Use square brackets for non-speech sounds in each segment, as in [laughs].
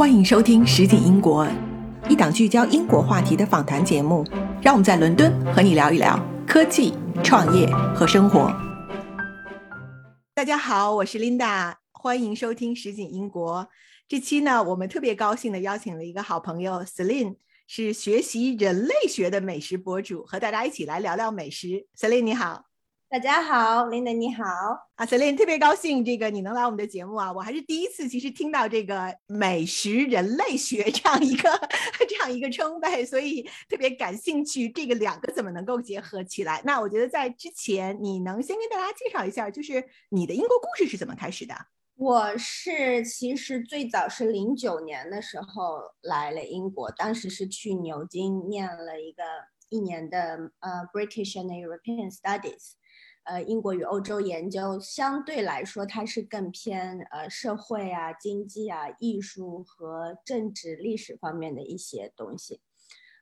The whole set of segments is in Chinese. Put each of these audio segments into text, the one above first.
欢迎收听《实景英国》，一档聚焦英国话题的访谈节目。让我们在伦敦和你聊一聊科技、创业和生活。大家好，我是 Linda，欢迎收听《实景英国》。这期呢，我们特别高兴的邀请了一个好朋友 Celine，是学习人类学的美食博主，和大家一起来聊聊美食。Celine 你好。大家好，琳达你好，啊，Celine 特别高兴，这个你能来我们的节目啊，我还是第一次，其实听到这个美食人类学这样一个 [laughs] 这样一个称谓，所以特别感兴趣，这个两个怎么能够结合起来？那我觉得在之前，你能先跟大家介绍一下，就是你的英国故事是怎么开始的？我是其实最早是零九年的时候来了英国，当时是去牛津念了一个一年的呃 British and European Studies。呃，英国与欧洲研究相对来说，它是更偏呃社会啊、经济啊、艺术和政治历史方面的一些东西，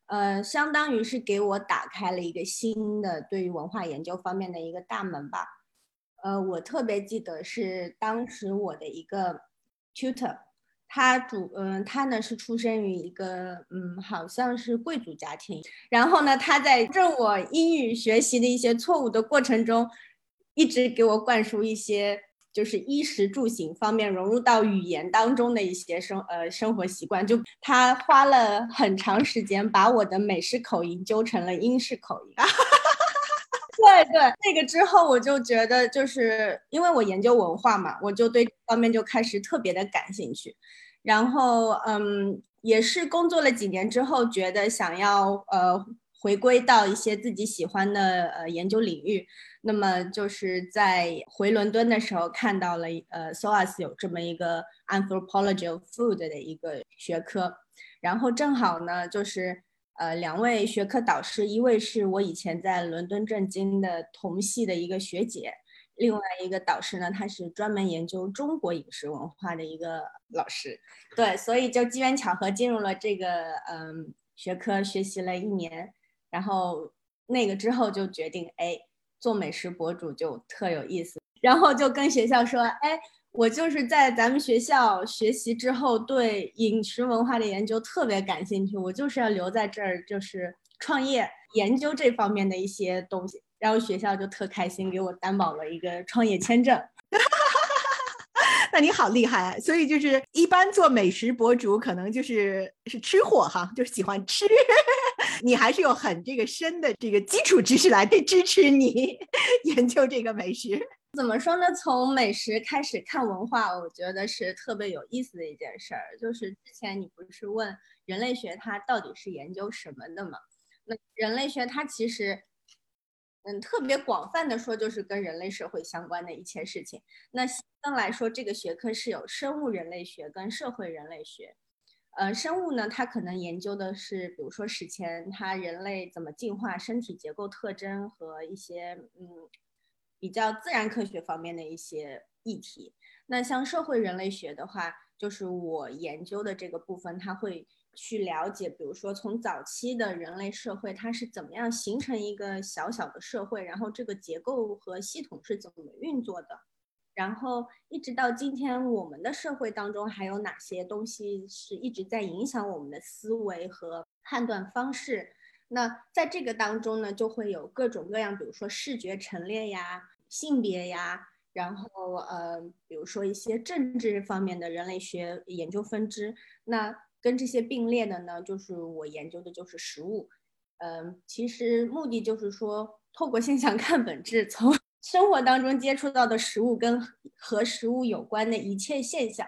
呃，相当于是给我打开了一个新的对于文化研究方面的一个大门吧。呃，我特别记得是当时我的一个 tutor。他主嗯，他呢是出生于一个嗯，好像是贵族家庭。然后呢，他在正我英语学习的一些错误的过程中，一直给我灌输一些就是衣食住行方面融入到语言当中的一些生呃生活习惯。就他花了很长时间把我的美式口音纠成了英式口音。对对，那个之后我就觉得，就是因为我研究文化嘛，我就对这方面就开始特别的感兴趣。然后，嗯，也是工作了几年之后，觉得想要呃回归到一些自己喜欢的呃研究领域。那么就是在回伦敦的时候看到了呃 SOAS 有这么一个 Anthropology of Food 的一个学科，然后正好呢就是。呃，两位学科导师，一位是我以前在伦敦政经的同系的一个学姐，另外一个导师呢，他是专门研究中国饮食文化的一个老师。对，所以就机缘巧合进入了这个嗯学科，学习了一年，然后那个之后就决定，哎，做美食博主就特有意思，然后就跟学校说，哎。我就是在咱们学校学习之后，对饮食文化的研究特别感兴趣。我就是要留在这儿，就是创业研究这方面的一些东西。然后学校就特开心，给我担保了一个创业签证。[laughs] 那你好厉害！所以就是一般做美食博主，可能就是是吃货哈，就是喜欢吃。[laughs] 你还是有很这个深的这个基础知识来支持你 [laughs] 研究这个美食。怎么说呢？从美食开始看文化，我觉得是特别有意思的一件事儿。就是之前你不是问人类学它到底是研究什么的吗？那人类学它其实，嗯，特别广泛的说，就是跟人类社会相关的一切事情。那相对来说，这个学科是有生物人类学跟社会人类学。呃，生物呢，它可能研究的是，比如说史前它人类怎么进化、身体结构特征和一些嗯。比较自然科学方面的一些议题，那像社会人类学的话，就是我研究的这个部分，它会去了解，比如说从早期的人类社会，它是怎么样形成一个小小的社会，然后这个结构和系统是怎么运作的，然后一直到今天我们的社会当中还有哪些东西是一直在影响我们的思维和判断方式。那在这个当中呢，就会有各种各样，比如说视觉陈列呀、性别呀，然后呃，比如说一些政治方面的人类学研究分支。那跟这些并列的呢，就是我研究的就是食物。嗯，其实目的就是说，透过现象看本质，从 [laughs] 生活当中接触到的食物跟和食物有关的一切现象，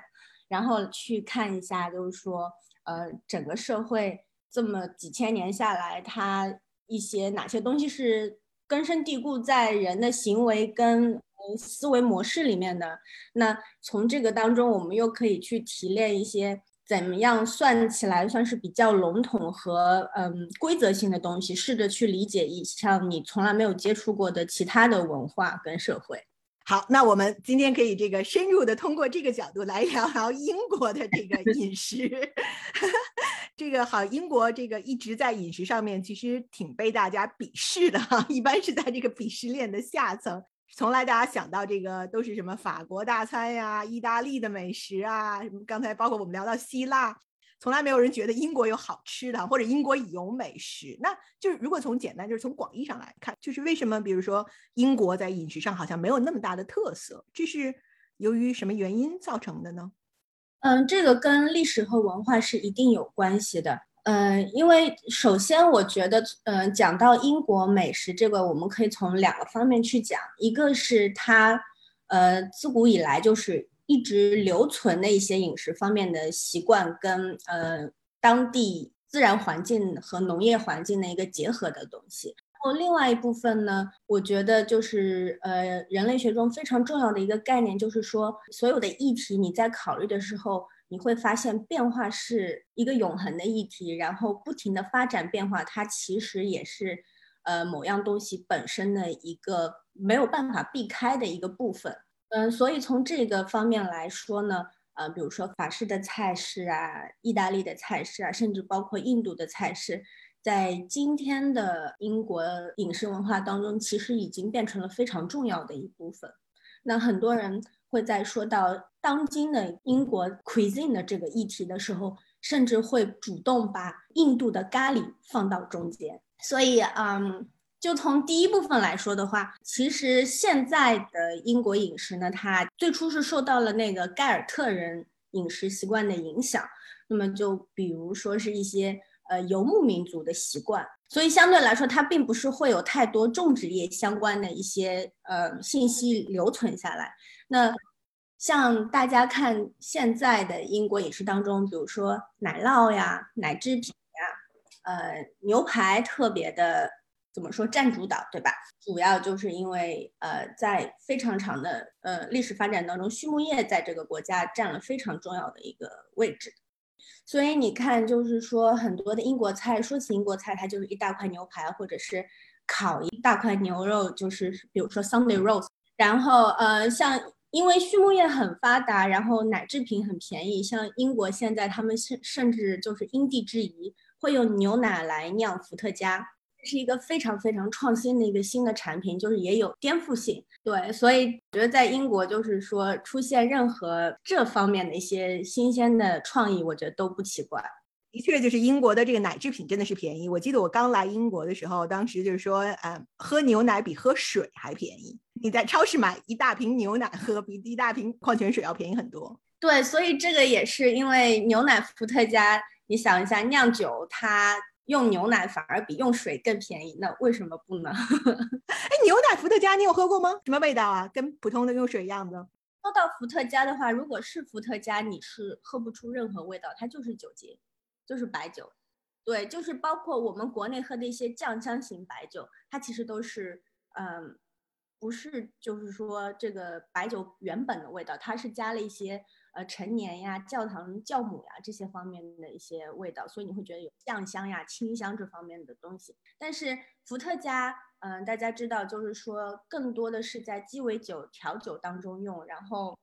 然后去看一下，就是说，呃，整个社会。这么几千年下来，它一些哪些东西是根深蒂固在人的行为跟思维模式里面的？那从这个当中，我们又可以去提炼一些怎么样算起来算是比较笼统和嗯规则性的东西，试着去理解一像你从来没有接触过的其他的文化跟社会。好，那我们今天可以这个深入的通过这个角度来聊聊英国的这个饮食。[laughs] 这个好，英国这个一直在饮食上面其实挺被大家鄙视的哈，一般是在这个鄙视链的下层。从来大家想到这个都是什么法国大餐呀、意大利的美食啊，什么刚才包括我们聊到希腊，从来没有人觉得英国有好吃的或者英国有美食。那就是如果从简单就是从广义上来看，就是为什么比如说英国在饮食上好像没有那么大的特色，这是由于什么原因造成的呢？嗯，这个跟历史和文化是一定有关系的。嗯，因为首先我觉得，嗯，讲到英国美食这个，我们可以从两个方面去讲，一个是它，呃，自古以来就是一直留存的一些饮食方面的习惯，跟呃当地自然环境和农业环境的一个结合的东西。然后另外一部分呢，我觉得就是呃人类学中非常重要的一个概念，就是说所有的议题你在考虑的时候。你会发现变化是一个永恒的议题，然后不停的发展变化，它其实也是，呃，某样东西本身的一个没有办法避开的一个部分。嗯，所以从这个方面来说呢，呃，比如说法式的菜式啊，意大利的菜式啊，甚至包括印度的菜式，在今天的英国饮食文化当中，其实已经变成了非常重要的一部分。那很多人。会在说到当今的英国 cuisine 的这个议题的时候，甚至会主动把印度的咖喱放到中间。所以，嗯，就从第一部分来说的话，其实现在的英国饮食呢，它最初是受到了那个盖尔特人饮食习惯的影响。那么，就比如说是一些呃游牧民族的习惯，所以相对来说，它并不是会有太多种植业相关的一些呃信息留存下来。那像大家看现在的英国饮食当中，比如说奶酪呀、奶制品呀，呃，牛排特别的怎么说占主导，对吧？主要就是因为呃，在非常长的呃历史发展当中，畜牧业在这个国家占了非常重要的一个位置。所以你看，就是说很多的英国菜，说起英国菜，它就是一大块牛排，或者是烤一大块牛肉，就是比如说 Sunday roast，然后呃像。因为畜牧业很发达，然后奶制品很便宜，像英国现在他们甚甚至就是因地制宜，会用牛奶来酿伏特加，是一个非常非常创新的一个新的产品，就是也有颠覆性。对，所以我觉得在英国就是说出现任何这方面的一些新鲜的创意，我觉得都不奇怪。的确，就是英国的这个奶制品真的是便宜。我记得我刚来英国的时候，当时就是说，呃，喝牛奶比喝水还便宜。你在超市买一大瓶牛奶喝，比一大瓶矿泉水要便宜很多。对，所以这个也是因为牛奶伏特加。你想一下，酿酒它用牛奶反而比用水更便宜，那为什么不呢？[laughs] 哎，牛奶伏特加你有喝过吗？什么味道啊？跟普通的用水一样的？说到伏特加的话，如果是伏特加，你是喝不出任何味道，它就是酒精。就是白酒，对，就是包括我们国内喝的一些酱香型白酒，它其实都是，嗯，不是，就是说这个白酒原本的味道，它是加了一些呃陈年呀、教堂教母呀这些方面的一些味道，所以你会觉得有酱香呀、清香这方面的东西。但是伏特加，嗯，大家知道，就是说更多的是在鸡尾酒调酒当中用，然后。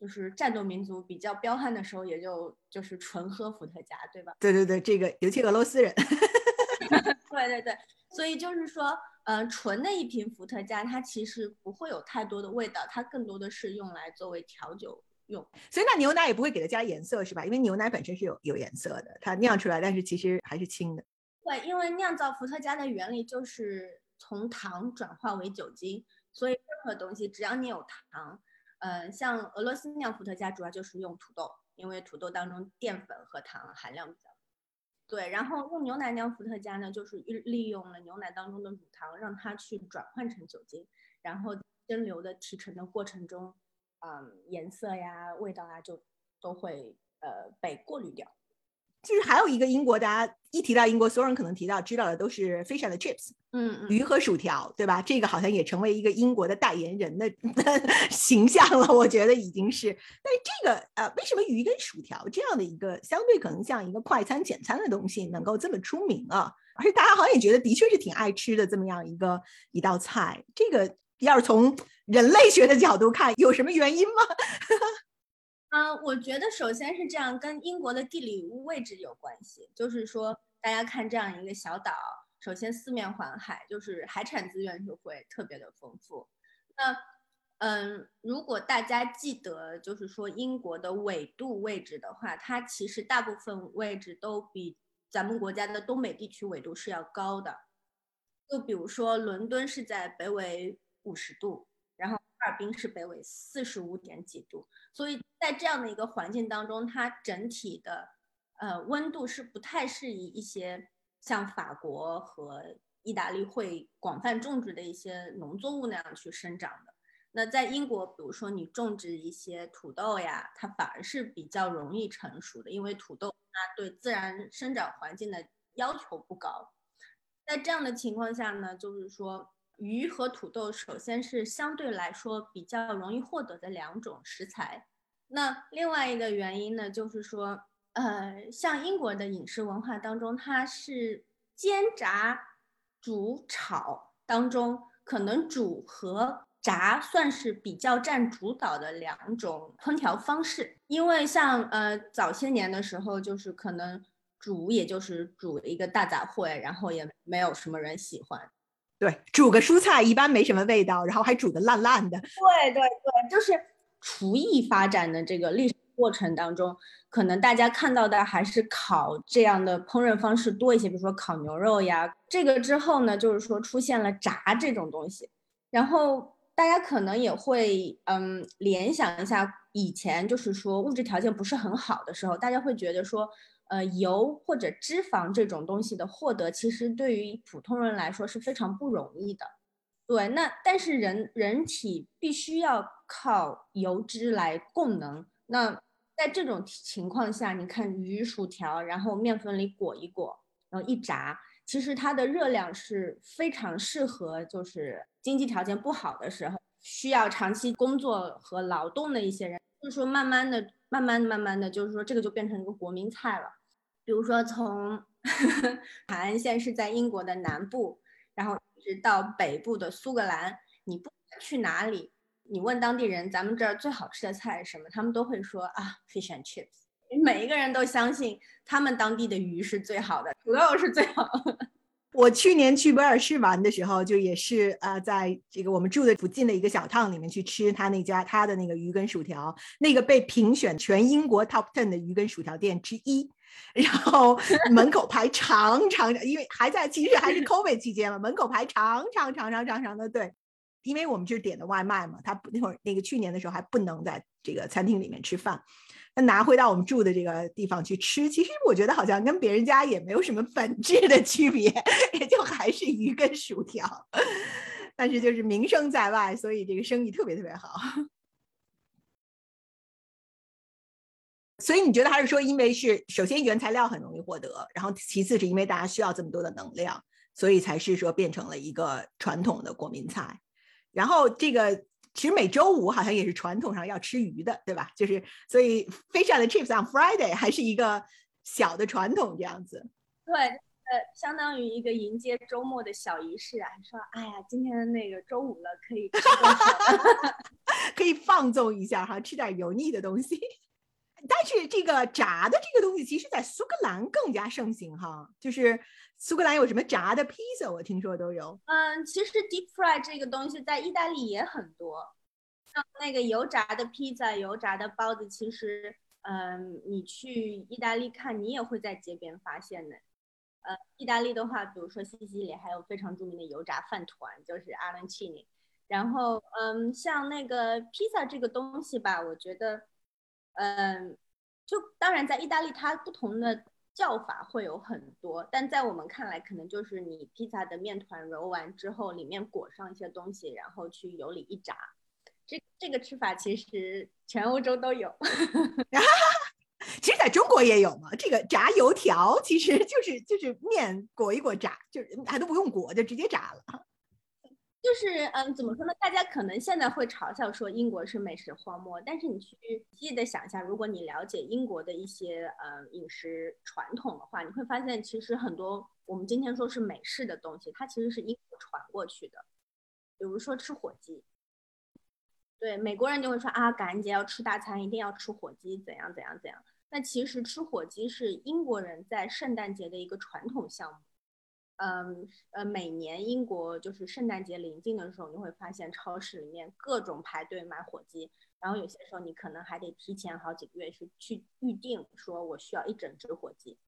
就是战斗民族比较彪悍的时候，也就就是纯喝伏特加，对吧？对对对，这个尤其俄罗斯人。[laughs] 对对对，所以就是说，呃，纯的一瓶伏特加，它其实不会有太多的味道，它更多的是用来作为调酒用。所以那牛奶也不会给它加颜色，是吧？因为牛奶本身是有有颜色的，它酿出来，但是其实还是清的。对，因为酿造伏特加的原理就是从糖转化为酒精，所以任何东西只要你有糖。呃，像俄罗斯酿伏特加主要就是用土豆，因为土豆当中淀粉和糖含量比较对。然后用牛奶酿伏特加呢，就是利用了牛奶当中的乳糖，让它去转换成酒精，然后蒸馏的提纯的过程中，嗯，颜色呀、味道啊，就都会呃被过滤掉。就是还有一个英国，大家一提到英国，所有人可能提到知道的都是 fish and chips，嗯，鱼和薯条，对吧？这个好像也成为一个英国的代言人的 [laughs] 形象了，我觉得已经是。但是这个呃，为什么鱼跟薯条这样的一个相对可能像一个快餐简餐的东西能够这么出名啊？而且大家好像也觉得的确是挺爱吃的这么样一个一道菜。这个要是从人类学的角度看，有什么原因吗？嗯，[laughs] 我觉得首先是这样，跟英国的地理位置有关系。就是说，大家看这样一个小岛，首先四面环海，就是海产资源就会特别的丰富。那，嗯，如果大家记得，就是说英国的纬度位置的话，它其实大部分位置都比咱们国家的东北地区纬度是要高的。就比如说，伦敦是在北纬五十度，哈尔滨是北纬四十五点几度，所以在这样的一个环境当中，它整体的呃温度是不太适宜一些像法国和意大利会广泛种植的一些农作物那样去生长的。那在英国，比如说你种植一些土豆呀，它反而是比较容易成熟的，因为土豆它对自然生长环境的要求不高。在这样的情况下呢，就是说鱼和土豆首先是相对来说比较容易获得的两种食材。那另外一个原因呢，就是说，呃，像英国的饮食文化当中，它是煎炸、煮、炒当中，可能煮和炸算是比较占主导的两种烹调方式。因为像呃早些年的时候，就是可能。煮也就是煮一个大杂烩，然后也没有什么人喜欢。对，煮个蔬菜一般没什么味道，然后还煮的烂烂的。对对对，就是厨艺发展的这个历史过程当中，可能大家看到的还是烤这样的烹饪方式多一些，比如说烤牛肉呀。这个之后呢，就是说出现了炸这种东西，然后大家可能也会嗯联想一下，以前就是说物质条件不是很好的时候，大家会觉得说。呃，油或者脂肪这种东西的获得，其实对于普通人来说是非常不容易的。对，那但是人人体必须要靠油脂来供能。那在这种情况下，你看鱼、薯条，然后面粉里裹一裹，然后一炸，其实它的热量是非常适合，就是经济条件不好的时候，需要长期工作和劳动的一些人。就是说，慢慢的、慢慢的、慢慢的，就是说这个就变成一个国民菜了。比如说，从海岸线是在英国的南部，然后一直到北部的苏格兰，你不管去哪里，你问当地人咱们这儿最好吃的菜是什么，他们都会说啊，fish and chips。每一个人都相信他们当地的鱼是最好的，土豆是最好的。[laughs] 我去年去威尔士玩的时候，就也是呃，在这个我们住的附近的一个小烫里面去吃他那家他的那个鱼跟薯条，那个被评选全英国 top ten 的鱼跟薯条店之一。然后门口排长长的，因为还在其实还是 COVID 期间嘛，门口排长长长长长长的队，因为我们就是点的外卖嘛，他那会儿那个去年的时候还不能在这个餐厅里面吃饭，那拿回到我们住的这个地方去吃，其实我觉得好像跟别人家也没有什么本质的区别，[laughs] 也就还是鱼跟薯条，[laughs] 但是就是名声在外，所以这个生意特别特别好。所以你觉得还是说，因为是首先原材料很容易获得，然后其次是因为大家需要这么多的能量，所以才是说变成了一个传统的国民菜。然后这个其实每周五好像也是传统上要吃鱼的，对吧？就是所以 fish and chips on Friday 还是一个小的传统这样子。对，呃，相当于一个迎接周末的小仪式啊。说，哎呀，今天那个周五了，可以 [laughs] 可以放纵一下哈，吃点油腻的东西。但是这个炸的这个东西，其实在苏格兰更加盛行哈。就是苏格兰有什么炸的披萨，我听说都有。嗯，其实 deep fry 这个东西在意大利也很多。像那个油炸的披萨、油炸的包子，其实，嗯，你去意大利看，你也会在街边发现的。呃，意大利的话，比如说西西里还有非常著名的油炸饭团，就是 arancini。然后，嗯，像那个披萨这个东西吧，我觉得。嗯，就当然在意大利，它不同的叫法会有很多，但在我们看来，可能就是你披萨的面团揉完之后，里面裹上一些东西，然后去油里一炸。这这个吃法其实全欧洲都有，[laughs] 其实在中国也有嘛。这个炸油条其实就是就是面裹一裹炸，就是还都不用裹就直接炸了。就是嗯，怎么说呢？大家可能现在会嘲笑说英国是美食荒漠，但是你去仔细的想一下，如果你了解英国的一些呃饮食传统的话，你会发现其实很多我们今天说是美式的东西，它其实是英国传过去的。比如说吃火鸡，对美国人就会说啊，感恩节要吃大餐，一定要吃火鸡，怎样怎样怎样。那其实吃火鸡是英国人在圣诞节的一个传统项目。嗯呃，每年英国就是圣诞节临近的时候，你会发现超市里面各种排队买火鸡，然后有些时候你可能还得提前好几个月是去预定，说我需要一整只火鸡。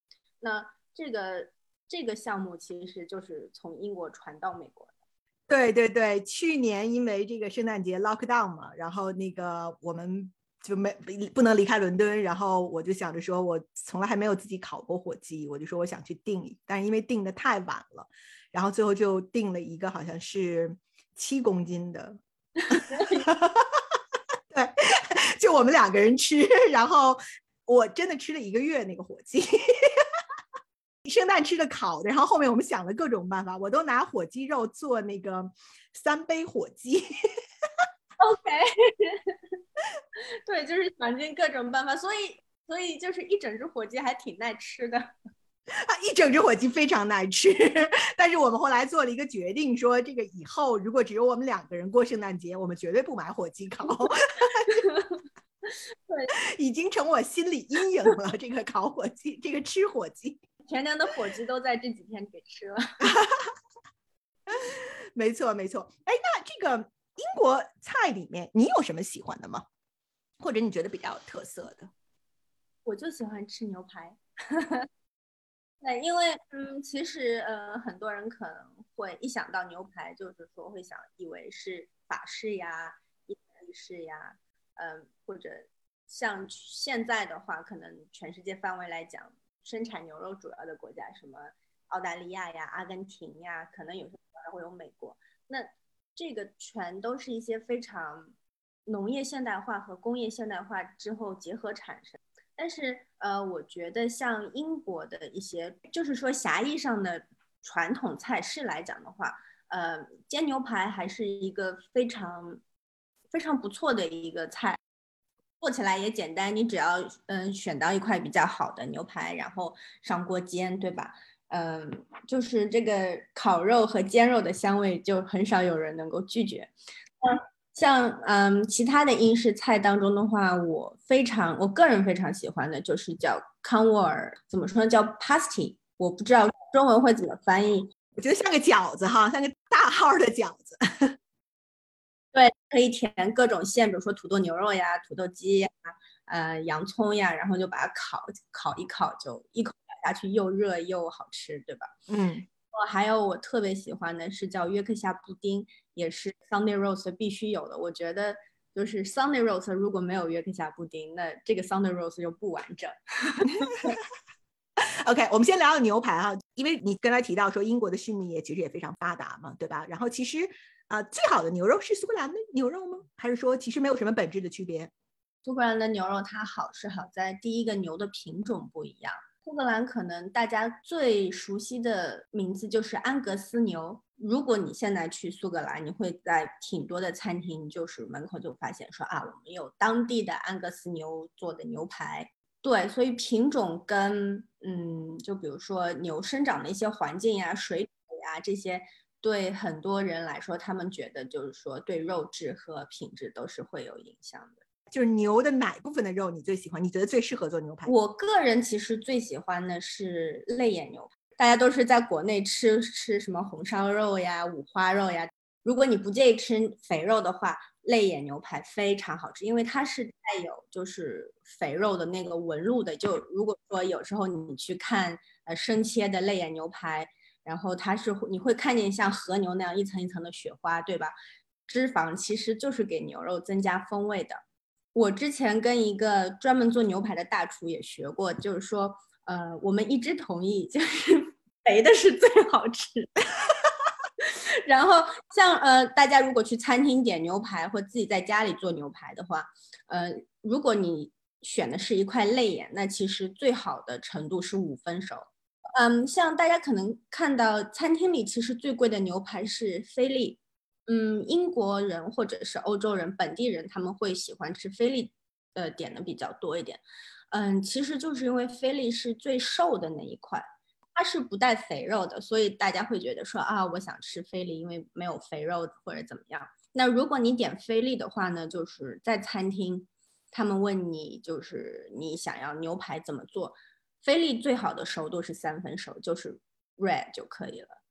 那这个这个项目其实就是从英国传到美国的。对对对，去年因为这个圣诞节 lock down 嘛，然后那个我们。就没不能离开伦敦，然后我就想着说，我从来还没有自己烤过火鸡，我就说我想去订，但是因为订的太晚了，然后最后就订了一个好像是七公斤的，[laughs] 对，就我们两个人吃，然后我真的吃了一个月那个火鸡，[laughs] 圣诞吃的烤的，然后后面我们想了各种办法，我都拿火鸡肉做那个三杯火鸡。OK，[laughs] 对，就是想尽各种办法，所以所以就是一整只火鸡还挺耐吃的 [laughs] 啊，一整只火鸡非常耐吃。[laughs] 但是我们后来做了一个决定，说这个以后如果只有我们两个人过圣诞节，我们绝对不买火鸡烤。对，已经成我心理阴影了。这个烤火鸡，这个吃火鸡，全年的火鸡都在这几天给吃了。没错，没错。哎，那这个。英国菜里面，你有什么喜欢的吗？或者你觉得比较有特色的？我就喜欢吃牛排。[laughs] 对，因为嗯，其实呃，很多人可能会一想到牛排，就是说会想以为是法式呀、意式呀，嗯，或者像现在的话，可能全世界范围来讲，生产牛肉主要的国家，什么澳大利亚呀、阿根廷呀，可能有时候还会有美国。那这个全都是一些非常农业现代化和工业现代化之后结合产生，但是呃，我觉得像英国的一些，就是说狭义上的传统菜式来讲的话，呃，煎牛排还是一个非常非常不错的一个菜，做起来也简单，你只要嗯选到一块比较好的牛排，然后上锅煎，对吧？嗯，就是这个烤肉和煎肉的香味，就很少有人能够拒绝。嗯，像嗯其他的英式菜当中的话，我非常我个人非常喜欢的就是叫康沃尔，怎么说呢？叫 pasty，我不知道中文会怎么翻译。我觉得像个饺子哈，像个大号的饺子。[laughs] 对，可以填各种馅，比如说土豆牛肉呀、土豆鸡呀、呃洋葱呀，然后就把它烤烤一烤，就一口。下去又热又好吃，对吧？嗯，我还有我特别喜欢的是叫约克夏布丁，也是 Sunday roast 必须有的。我觉得就是 Sunday roast 如果没有约克夏布丁，那这个 Sunday roast 就不完整。[laughs] OK，我们先聊聊牛排哈，因为你刚才提到说英国的畜牧业其实也非常发达嘛，对吧？然后其实啊，最好的牛肉是苏格兰的牛肉吗？还是说其实没有什么本质的区别？苏格兰的牛肉它好是好在第一个牛的品种不一样。苏格兰可能大家最熟悉的名字就是安格斯牛。如果你现在去苏格兰，你会在挺多的餐厅，就是门口就发现说啊，我们有当地的安格斯牛做的牛排。对，所以品种跟嗯，就比如说牛生长的一些环境呀、水土呀这些，对很多人来说，他们觉得就是说对肉质和品质都是会有影响的。就是牛的哪部分的肉你最喜欢？你觉得最适合做牛排？我个人其实最喜欢的是肋眼牛排。大家都是在国内吃吃什么红烧肉呀、五花肉呀。如果你不介意吃肥肉的话，肋眼牛排非常好吃，因为它是带有就是肥肉的那个纹路的。就如果说有时候你去看呃生切的肋眼牛排，然后它是你会看见像和牛那样一层一层的雪花，对吧？脂肪其实就是给牛肉增加风味的。我之前跟一个专门做牛排的大厨也学过，就是说，呃，我们一致同意，就是 [laughs] 肥的是最好吃。[laughs] 然后像呃，大家如果去餐厅点牛排或自己在家里做牛排的话，呃，如果你选的是一块肋眼，那其实最好的程度是五分熟。嗯，像大家可能看到餐厅里其实最贵的牛排是菲力。嗯，英国人或者是欧洲人本地人，他们会喜欢吃菲力，呃，点的比较多一点。嗯，其实就是因为菲力是最瘦的那一块，它是不带肥肉的，所以大家会觉得说啊，我想吃菲力，因为没有肥肉或者怎么样。那如果你点菲力的话呢，就是在餐厅，他们问你就是你想要牛排怎么做，菲力最好的熟度是三分熟，就是 red 就可以了。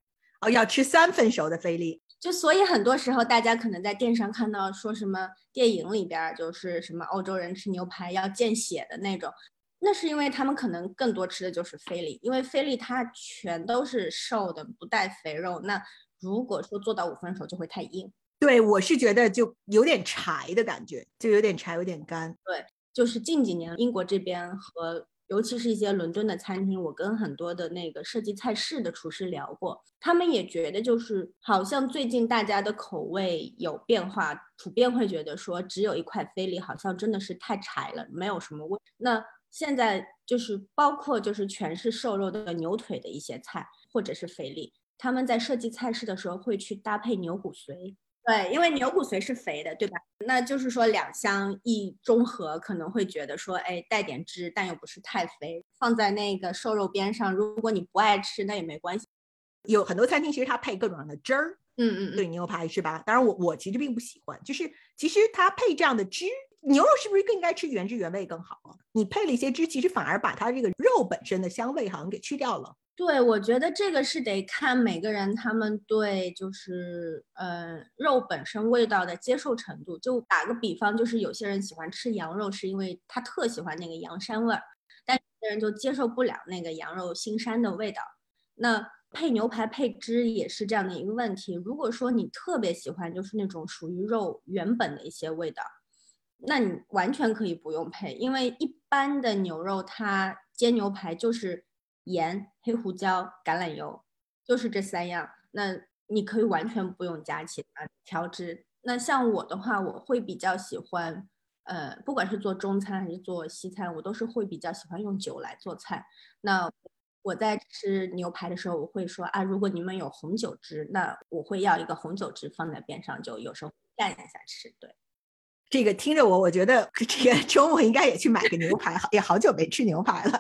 哦，要吃三分熟的菲力。就所以很多时候，大家可能在电视上看到说什么电影里边就是什么欧洲人吃牛排要见血的那种，那是因为他们可能更多吃的就是菲力，因为菲力它全都是瘦的，不带肥肉。那如果说做到五分熟，就会太硬。对，我是觉得就有点柴的感觉，就有点柴，有点干。对，就是近几年英国这边和。尤其是一些伦敦的餐厅，我跟很多的那个设计菜式的厨师聊过，他们也觉得就是好像最近大家的口味有变化，普遍会觉得说只有一块菲力好像真的是太柴了，没有什么味。那现在就是包括就是全是瘦肉的牛腿的一些菜，或者是菲力，他们在设计菜式的时候会去搭配牛骨髓。对，因为牛骨髓是肥的，对吧？那就是说两相一中和，可能会觉得说，哎，带点汁，但又不是太肥，放在那个瘦肉边上。如果你不爱吃，那也没关系。有很多餐厅其实它配各种各样的汁儿，嗯嗯，对牛排是吧？当然我我其实并不喜欢，就是其实它配这样的汁，牛肉是不是更应该吃原汁原味更好啊？你配了一些汁，其实反而把它这个肉本身的香味好像给去掉了。对，我觉得这个是得看每个人他们对就是呃肉本身味道的接受程度。就打个比方，就是有些人喜欢吃羊肉，是因为他特喜欢那个羊膻味儿，但有些人就接受不了那个羊肉腥膻的味道。那配牛排配汁也是这样的一个问题。如果说你特别喜欢就是那种属于肉原本的一些味道，那你完全可以不用配，因为一般的牛肉它煎牛排就是。盐、黑胡椒、橄榄油，就是这三样。那你可以完全不用加其他调汁。那像我的话，我会比较喜欢，呃，不管是做中餐还是做西餐，我都是会比较喜欢用酒来做菜。那我在吃牛排的时候，我会说啊，如果你们有红酒汁，那我会要一个红酒汁放在边上，就有时候蘸一下吃。对，这个听着我，我觉得这个 [laughs] 周末应该也去买个牛排，也好久没吃牛排了。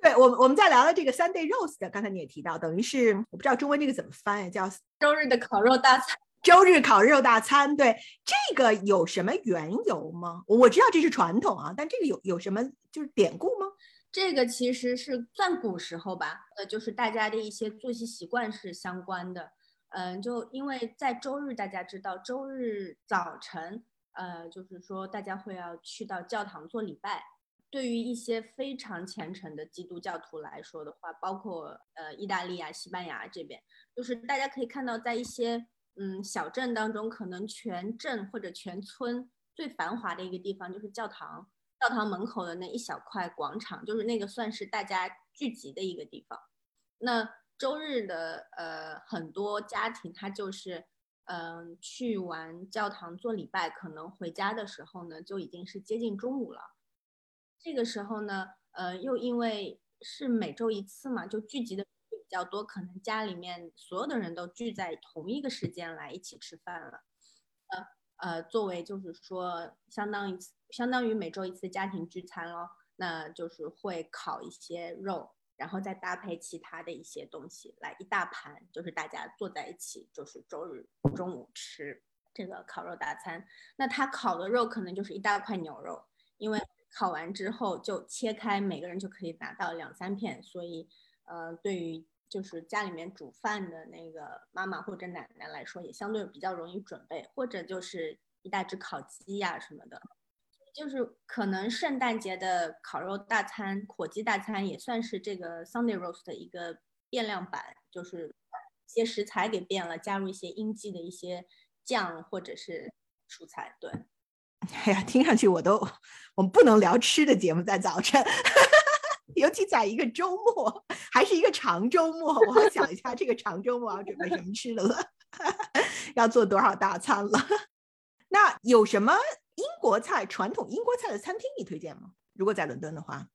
对我们，我们再聊聊这个 Sunday roast。刚才你也提到，等于是我不知道中文这个怎么翻，叫周日的烤肉大餐。周日烤肉大餐，对这个有什么缘由吗？我知道这是传统啊，但这个有有什么就是典故吗？这个其实是算古时候吧，呃，就是大家的一些作息习惯是相关的。嗯，就因为在周日，大家知道周日早晨，呃，就是说大家会要去到教堂做礼拜。对于一些非常虔诚的基督教徒来说的话，包括呃意大利啊、西班牙这边，就是大家可以看到，在一些嗯小镇当中，可能全镇或者全村最繁华的一个地方就是教堂，教堂门口的那一小块广场，就是那个算是大家聚集的一个地方。那周日的呃很多家庭，他就是嗯去完教堂做礼拜，可能回家的时候呢，就已经是接近中午了。这个时候呢，呃，又因为是每周一次嘛，就聚集的比较多，可能家里面所有的人都聚在同一个时间来一起吃饭了，呃呃，作为就是说相当于相当于每周一次家庭聚餐咯，那就是会烤一些肉，然后再搭配其他的一些东西来一大盘，就是大家坐在一起，就是周日中午吃这个烤肉大餐。那他烤的肉可能就是一大块牛肉，因为。烤完之后就切开，每个人就可以拿到两三片，所以，呃，对于就是家里面煮饭的那个妈妈或者奶奶来说，也相对比较容易准备，或者就是一大只烤鸡呀什么的，就是可能圣诞节的烤肉大餐、火鸡大餐也算是这个 Sunday roast 的一个变量版，就是一些食材给变了，加入一些应季的一些酱或者是蔬菜，对。哎呀，听上去我都，我们不能聊吃的节目在早晨，[laughs] 尤其在一个周末，还是一个长周末。我要想一下这个长周末要准备什么吃的了，[laughs] 要做多少大餐了。那有什么英国菜、传统英国菜的餐厅你推荐吗？如果在伦敦的话，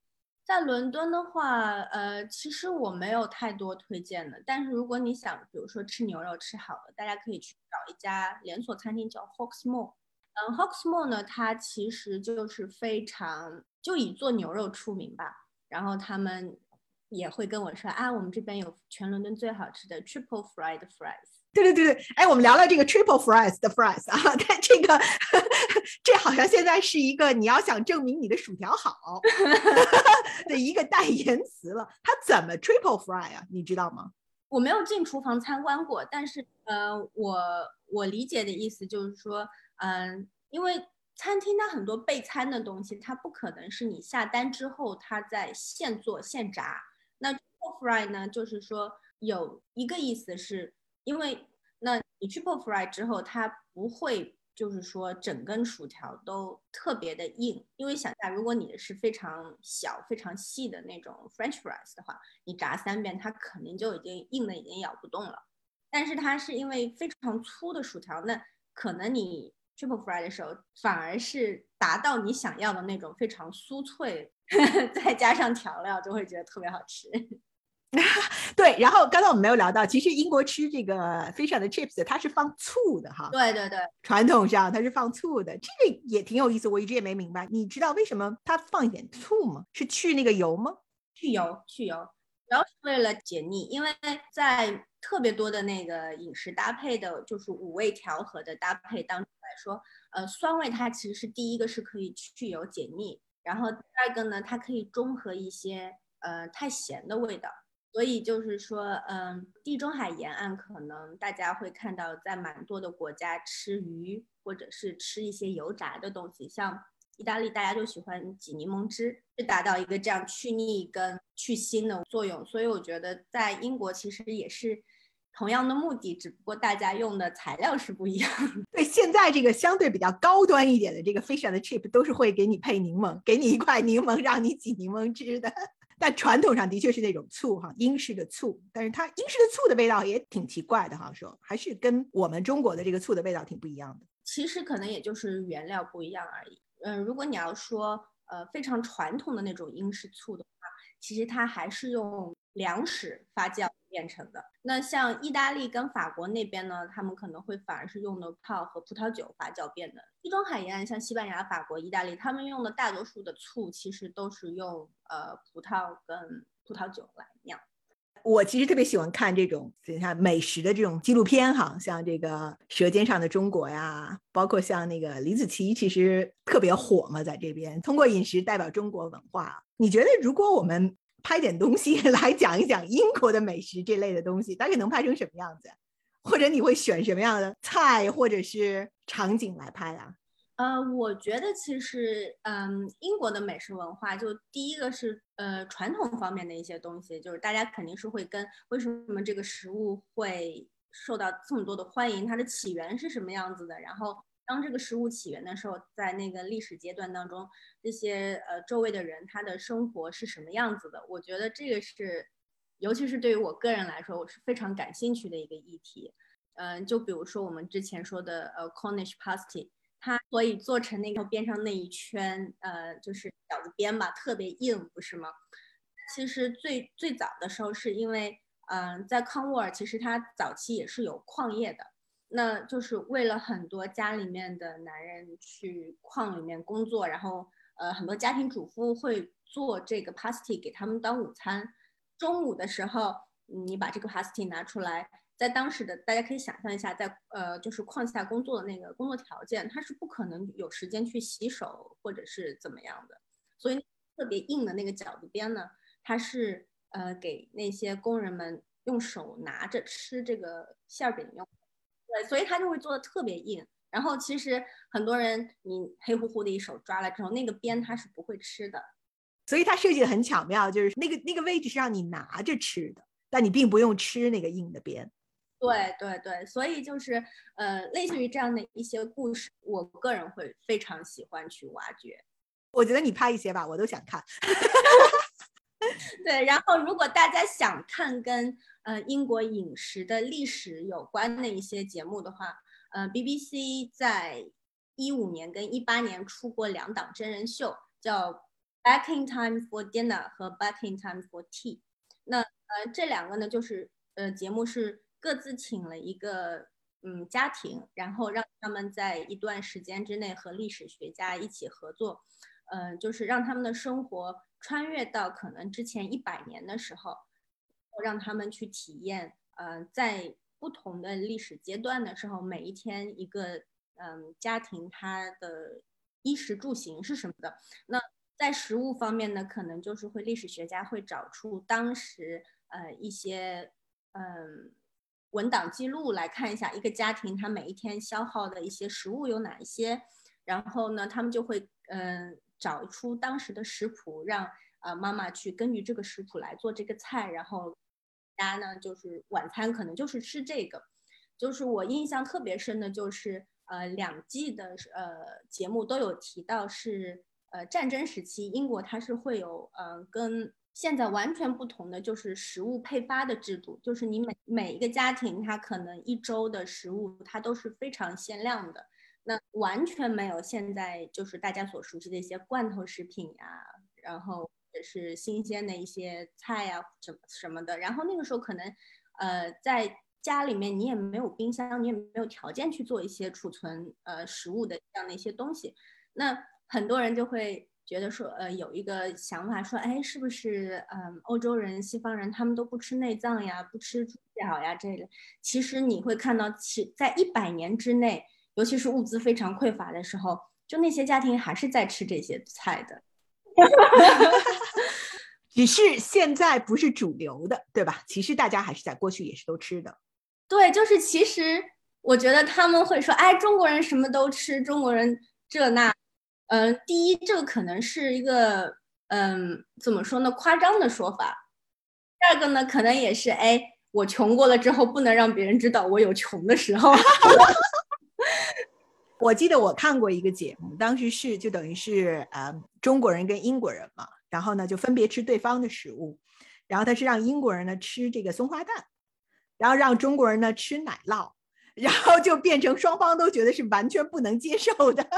在伦敦的话，呃，其实我没有太多推荐的。但是如果你想，比如说吃牛肉吃好了，大家可以去找一家连锁餐厅叫 Hawksmoor。嗯，Hawksmoor 呢，它其实就是非常就以做牛肉出名吧。然后他们也会跟我说啊，我们这边有全伦敦最好吃的 triple fried fries。对对对对，哎，我们聊聊这个 triple fries 的 fries 啊，[laughs] 但这个 [laughs] 这好像现在是一个你要想证明你的薯条好 [laughs] 的一个代言词了。它怎么 triple fry 啊？你知道吗？我没有进厨房参观过，但是呃，我我理解的意思就是说，嗯，因为餐厅它很多备餐的东西，它不可能是你下单之后它在现做现炸。那 triple fry 呢，就是说有一个意思是，因为那你 triple fry 之后，它不会。就是说，整根薯条都特别的硬，因为想下如果你是非常小、非常细的那种 French fries 的话，你炸三遍，它肯定就已经硬的已经咬不动了。但是它是因为非常粗的薯条，那可能你 triple fry 的时候，反而是达到你想要的那种非常酥脆，[laughs] 再加上调料，就会觉得特别好吃。[laughs] 对，然后刚才我们没有聊到，其实英国吃这个 fish and chips，它是放醋的哈。对对对，传统上它是放醋的，这个也挺有意思，我一直也没明白。你知道为什么它放一点醋吗？是去那个油吗？去油，去油，主要是为了解腻。因为在特别多的那个饮食搭配的，就是五味调和的搭配当中来说，呃，酸味它其实是第一个是可以去油解腻，然后第二个呢，它可以中和一些呃太咸的味道。所以就是说，嗯，地中海沿岸可能大家会看到，在蛮多的国家吃鱼或者是吃一些油炸的东西，像意大利，大家就喜欢挤柠檬汁，是达到一个这样去腻跟去腥的作用。所以我觉得在英国其实也是同样的目的，只不过大家用的材料是不一样。[laughs] 对，现在这个相对比较高端一点的这个 fish and chip 都是会给你配柠檬，给你一块柠檬让你挤柠檬汁的。但传统上的确是那种醋哈，英式的醋，但是它英式的醋的味道也挺奇怪的哈，说还是跟我们中国的这个醋的味道挺不一样的。其实可能也就是原料不一样而已。嗯，如果你要说呃非常传统的那种英式醋的话，其实它还是用粮食发酵。变成的那像意大利跟法国那边呢，他们可能会反而是用的泡和葡萄酒发酵变的。地中海沿岸像西班牙、法国、意大利，他们用的大多数的醋其实都是用呃葡萄跟葡萄酒来酿。我其实特别喜欢看这种你看美食的这种纪录片哈，像这个《舌尖上的中国》呀，包括像那个李子柒，其实特别火嘛，在这边通过饮食代表中国文化。你觉得如果我们拍点东西来讲一讲英国的美食这类的东西，大概能拍成什么样子？[laughs] 或者你会选什么样的菜或者是场景来拍啊？呃，我觉得其实，嗯，英国的美食文化，就第一个是呃传统方面的一些东西，就是大家肯定是会跟为什么这个食物会受到这么多的欢迎，它的起源是什么样子的，然后。当这个食物起源的时候，在那个历史阶段当中，这些呃周围的人他的生活是什么样子的？我觉得这个是，尤其是对于我个人来说，我是非常感兴趣的一个议题。嗯，就比如说我们之前说的呃 Cornish pasty，它所以做成那个边上那一圈呃就是饺子边吧，特别硬，不是吗？其实最最早的时候是因为嗯在康沃尔，其实它早期也是有矿业的。那就是为了很多家里面的男人去矿里面工作，然后呃很多家庭主妇会做这个 pasty 给他们当午餐。中午的时候，你把这个 pasty 拿出来，在当时的大家可以想象一下，在呃就是矿下工作的那个工作条件，他是不可能有时间去洗手或者是怎么样的。所以特别硬的那个饺子边呢，它是呃给那些工人们用手拿着吃这个馅饼用。对，所以他就会做的特别硬。然后其实很多人，你黑乎乎的一手抓了之后，那个边它是不会吃的。所以它设计的很巧妙，就是那个那个位置是让你拿着吃的，但你并不用吃那个硬的边。对对对，所以就是呃，类似于这样的一些故事，我个人会非常喜欢去挖掘。我觉得你拍一些吧，我都想看。[laughs] 对，然后如果大家想看跟呃英国饮食的历史有关的一些节目的话，呃，BBC 在一五年跟一八年出过两档真人秀，叫《Back in Time for Dinner》和《Back in Time for Tea》。那呃这两个呢，就是呃节目是各自请了一个嗯家庭，然后让他们在一段时间之内和历史学家一起合作，嗯，就是让他们的生活。穿越到可能之前一百年的时候，让他们去体验，呃，在不同的历史阶段的时候，每一天一个嗯家庭他的衣食住行是什么的。那在食物方面呢，可能就是会历史学家会找出当时呃一些嗯文档记录来看一下一个家庭他每一天消耗的一些食物有哪一些，然后呢，他们就会嗯找出当时的食谱，让呃妈妈去根据这个食谱来做这个菜，然后大家呢就是晚餐可能就是吃这个，就是我印象特别深的就是呃两季的呃节目都有提到是呃战争时期英国它是会有嗯跟。现在完全不同的就是食物配发的制度，就是你每每一个家庭，它可能一周的食物它都是非常限量的，那完全没有现在就是大家所熟悉的一些罐头食品呀，然后也是新鲜的一些菜呀什么什么的。然后那个时候可能，呃，在家里面你也没有冰箱，你也没有条件去做一些储存呃食物的这样的一些东西，那很多人就会。觉得说，呃，有一个想法说，哎，是不是，嗯，欧洲人、西方人他们都不吃内脏呀，不吃猪脚呀这类？其实你会看到，其在一百年之内，尤其是物资非常匮乏的时候，就那些家庭还是在吃这些菜的，[laughs] 只是现在不是主流的，对吧？其实大家还是在过去也是都吃的。对，就是其实我觉得他们会说，哎，中国人什么都吃，中国人这那。嗯，第一，这个可能是一个，嗯，怎么说呢，夸张的说法。第二个呢，可能也是，哎，我穷过了之后，不能让别人知道我有穷的时候。[laughs] [laughs] 我记得我看过一个节目，当时是就等于是，呃，中国人跟英国人嘛，然后呢就分别吃对方的食物，然后他是让英国人呢吃这个松花蛋，然后让中国人呢吃奶酪，然后就变成双方都觉得是完全不能接受的。[laughs]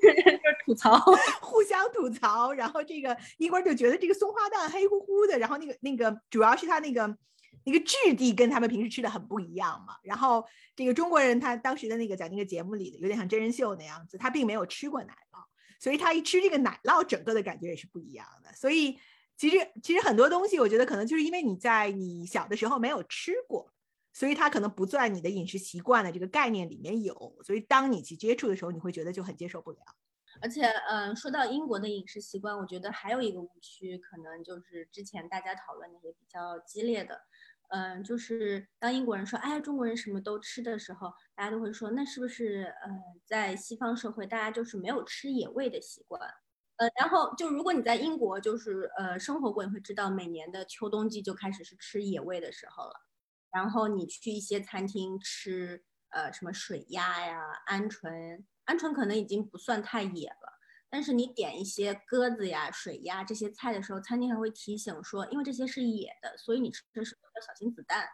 就是吐槽，互相吐槽，然后这个英国人就觉得这个松花蛋黑乎乎的，然后那个那个主要是它那个那个质地跟他们平时吃的很不一样嘛。然后这个中国人他当时的那个在那个节目里的有点像真人秀那样子，他并没有吃过奶酪，所以他一吃这个奶酪，整个的感觉也是不一样的。所以其实其实很多东西，我觉得可能就是因为你在你小的时候没有吃过。所以它可能不在你的饮食习惯的这个概念里面有，所以当你去接触的时候，你会觉得就很接受不了。而且，嗯，说到英国的饮食习惯，我觉得还有一个误区，可能就是之前大家讨论的也比较激烈的，嗯，就是当英国人说“哎，中国人什么都吃”的时候，大家都会说，那是不是，呃，在西方社会，大家就是没有吃野味的习惯？呃，然后就如果你在英国就是呃生活过，你会知道每年的秋冬季就开始是吃野味的时候了。然后你去一些餐厅吃，呃，什么水鸭呀、鹌鹑，鹌鹑可能已经不算太野了，但是你点一些鸽子呀、水鸭这些菜的时候，餐厅还会提醒说，因为这些是野的，所以你吃的时候要小心子弹，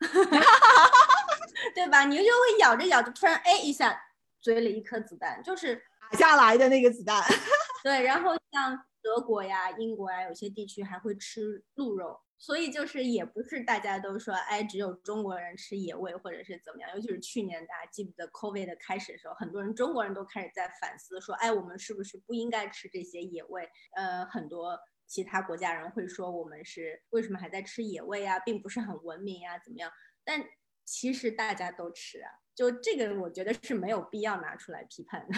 [laughs] 对吧？你就会咬着咬着，突然哎一下，嘴里一颗子弹，就是打下来的那个子弹。[laughs] 对，然后像德国呀、英国呀，有些地区还会吃鹿肉。所以就是也不是大家都说，哎，只有中国人吃野味或者是怎么样。尤其是去年大家记不得 COVID 的开始的时候，很多人中国人都开始在反思，说，哎，我们是不是不应该吃这些野味？呃，很多其他国家人会说，我们是为什么还在吃野味啊，并不是很文明呀，怎么样？但其实大家都吃啊，就这个我觉得是没有必要拿出来批判的。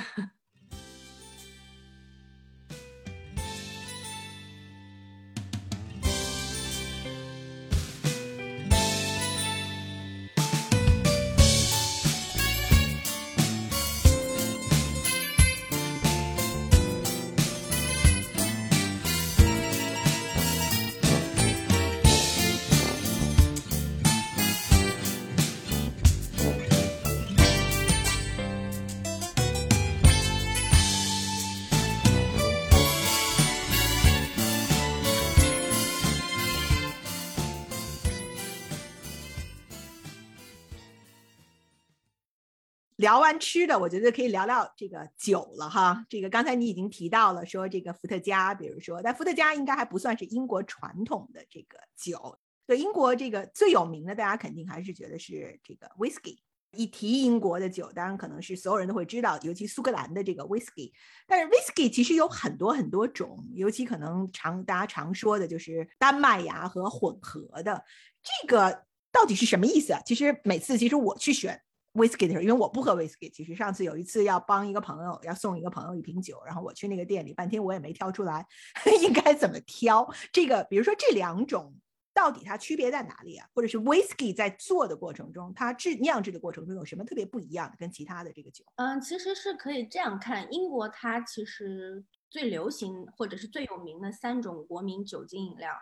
聊完吃的，我觉得可以聊聊这个酒了哈。这个刚才你已经提到了，说这个伏特加，比如说，但伏特加应该还不算是英国传统的这个酒。对，英国这个最有名的，大家肯定还是觉得是这个 whisky。一提英国的酒，当然可能是所有人都会知道，尤其苏格兰的这个 whisky。但是 whisky 其实有很多很多种，尤其可能常大家常说的就是丹麦芽和混合的。这个到底是什么意思啊？其实每次其实我去选。Whisky 的时候，因为我不喝 whisky。其实上次有一次要帮一个朋友，要送一个朋友一瓶酒，然后我去那个店里，半天我也没挑出来 [laughs] 应该怎么挑。这个，比如说这两种到底它区别在哪里啊？或者是 whisky 在做的过程中，它制酿制的过程中有什么特别不一样的，跟其他的这个酒？嗯，其实是可以这样看，英国它其实最流行或者是最有名的三种国民酒精饮料，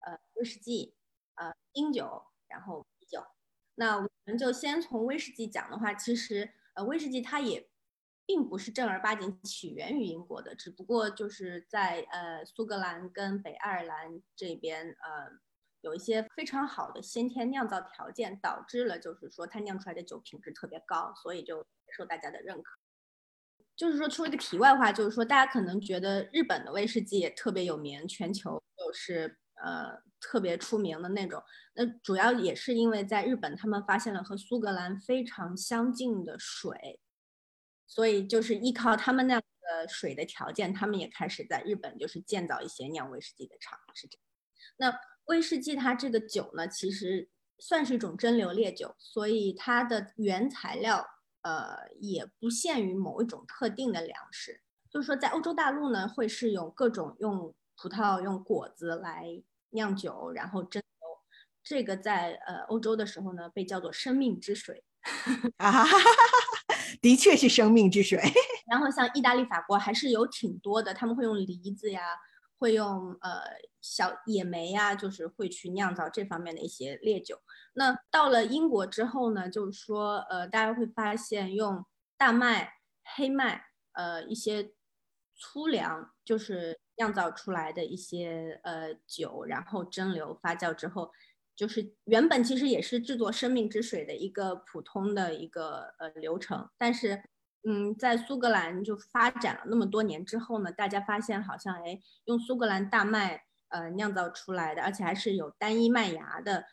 呃，威士忌，呃，英酒，然后。那我们就先从威士忌讲的话，其实呃，威士忌它也。并不是正儿八经起源于英国的，只不过就是在呃苏格兰跟北爱尔兰这边，呃有一些非常好的先天酿造条件，导致了就是说它酿出来的酒品质特别高，所以就受大家的认可。就是说出一个题外话，就是说大家可能觉得日本的威士忌也特别有名，全球就是呃特别出名的那种。那主要也是因为在日本他们发现了和苏格兰非常相近的水。所以就是依靠他们那样的水的条件，他们也开始在日本就是建造一些酿威士忌的厂，是这样。那威士忌它这个酒呢，其实算是一种蒸馏烈酒，所以它的原材料呃也不限于某一种特定的粮食。就是说，在欧洲大陆呢，会是有各种用葡萄、用果子来酿酒，然后蒸馏。这个在呃欧洲的时候呢，被叫做生命之水。[laughs] 啊哈哈哈哈的确是生命之水。[laughs] 然后像意大利、法国还是有挺多的，他们会用梨子呀，会用呃小野莓呀，就是会去酿造这方面的一些烈酒。那到了英国之后呢，就是说呃大家会发现用大麦、黑麦呃一些粗粮，就是酿造出来的一些呃酒，然后蒸馏发酵之后。就是原本其实也是制作生命之水的一个普通的一个呃流程，但是嗯，在苏格兰就发展了那么多年之后呢，大家发现好像哎，用苏格兰大麦呃酿造出来的，而且还是有单一麦芽的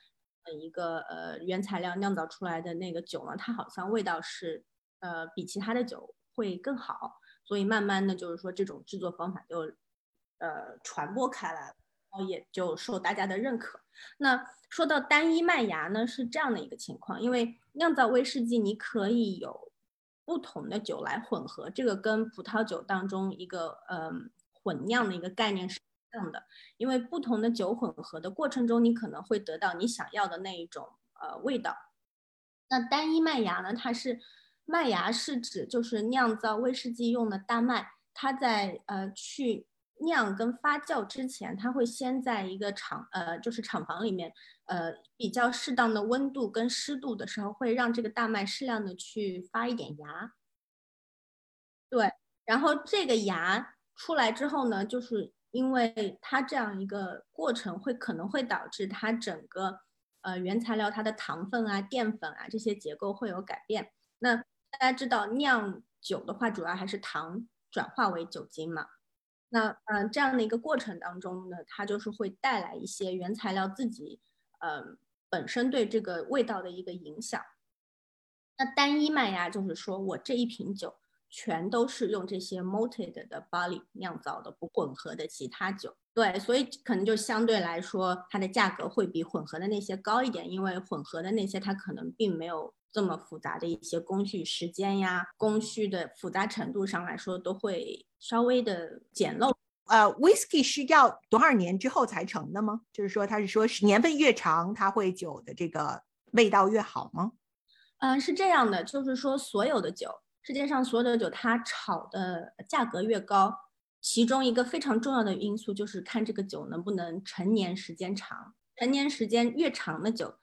呃一个呃原材料酿造出来的那个酒呢，它好像味道是呃比其他的酒会更好，所以慢慢的就是说这种制作方法就呃传播开来。然后也就受大家的认可。那说到单一麦芽呢，是这样的一个情况，因为酿造威士忌，你可以有不同的酒来混合，这个跟葡萄酒当中一个嗯混酿的一个概念是一样的。因为不同的酒混合的过程中，你可能会得到你想要的那一种呃味道。那单一麦芽呢，它是麦芽是指就是酿造威士忌用的大麦，它在呃去。酿跟发酵之前，它会先在一个厂，呃，就是厂房里面，呃，比较适当的温度跟湿度的时候，会让这个大麦适量的去发一点芽。对，然后这个芽出来之后呢，就是因为它这样一个过程，会可能会导致它整个，呃，原材料它的糖分啊、淀粉啊这些结构会有改变。那大家知道酿酒的话，主要还是糖转化为酒精嘛。那嗯，这样的一个过程当中呢，它就是会带来一些原材料自己，嗯，本身对这个味道的一个影响。那单一麦芽就是说我这一瓶酒全都是用这些 malted 的 barley 酿造的，不混合的其他酒。对，所以可能就相对来说它的价格会比混合的那些高一点，因为混合的那些它可能并没有。这么复杂的一些工序时间呀，工序的复杂程度上来说，都会稍微的简陋。呃，whisky 是要多少年之后才成的吗？就是说，它是说是年份越长，它会酒的这个味道越好吗？嗯，是这样的，就是说，所有的酒，世界上所有的酒，它炒的价格越高，其中一个非常重要的因素就是看这个酒能不能陈年时间长。陈年时间越长的酒，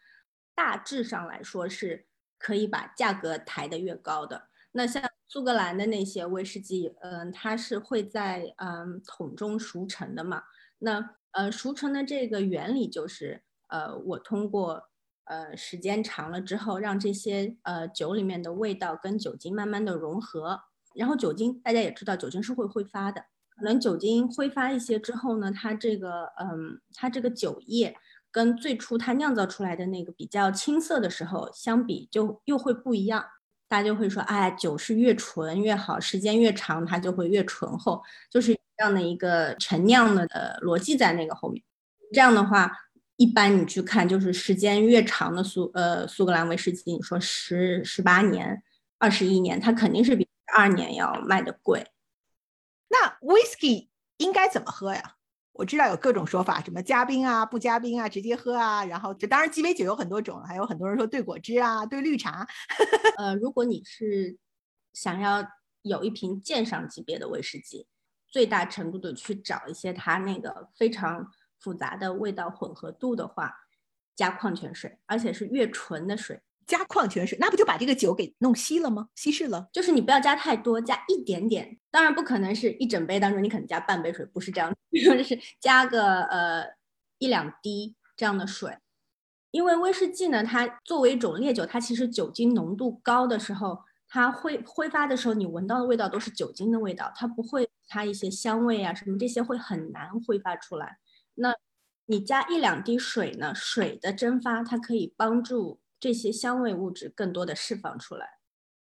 大致上来说是。可以把价格抬得越高的，那像苏格兰的那些威士忌，嗯，它是会在嗯桶中熟成的嘛？那呃熟成的这个原理就是，呃，我通过呃时间长了之后，让这些呃酒里面的味道跟酒精慢慢的融合，然后酒精大家也知道，酒精是会挥发的，可能酒精挥发一些之后呢，它这个嗯它这个酒液。跟最初它酿造出来的那个比较青涩的时候相比，就又会不一样。大家就会说，哎，酒是越纯越好，时间越长它就会越醇厚，就是这样的一个陈酿的呃逻辑在那个后面。这样的话，一般你去看，就是时间越长的苏呃苏格兰威士忌，你说十十八年、二十一年，它肯定是比二年要卖的贵。那 whisky 应该怎么喝呀？我知道有各种说法，什么加冰啊、不加冰啊、直接喝啊，然后这当然鸡尾酒有很多种，还有很多人说兑果汁啊、兑绿茶。[laughs] 呃，如果你是想要有一瓶鉴赏级别的威士忌，最大程度的去找一些它那个非常复杂的味道混合度的话，加矿泉水，而且是越纯的水。加矿泉水，那不就把这个酒给弄稀了吗？稀释了。就是你不要加太多，加一点点。当然不可能是一整杯当中你可能加半杯水，不是这样，[laughs] 就是加个呃一两滴这样的水。因为威士忌呢，它作为一种烈酒，它其实酒精浓度高的时候，它会挥发的时候，你闻到的味道都是酒精的味道，它不会它一些香味啊什么这些会很难挥发出来。那你加一两滴水呢，水的蒸发它可以帮助。这些香味物质更多的释放出来。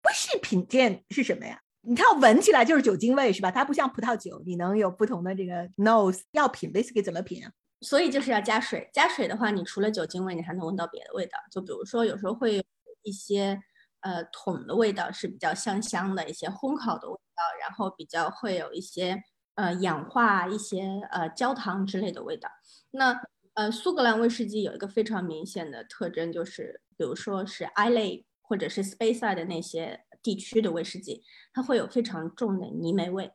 不是品鉴是什么呀？你看闻起来就是酒精味是吧？它不像葡萄酒，你能有不同的这个 nose。要品 whisky 怎么品啊？所以就是要加水。加水的话，你除了酒精味，你还能闻到别的味道。就比如说，有时候会有一些呃桶的味道是比较香香的，一些烘烤的味道，然后比较会有一些呃氧化一些呃焦糖之类的味道。那呃苏格兰威士忌有一个非常明显的特征就是。比如说是 Ilay 或者是 Speyside 的那些地区的威士忌，它会有非常重的泥煤味，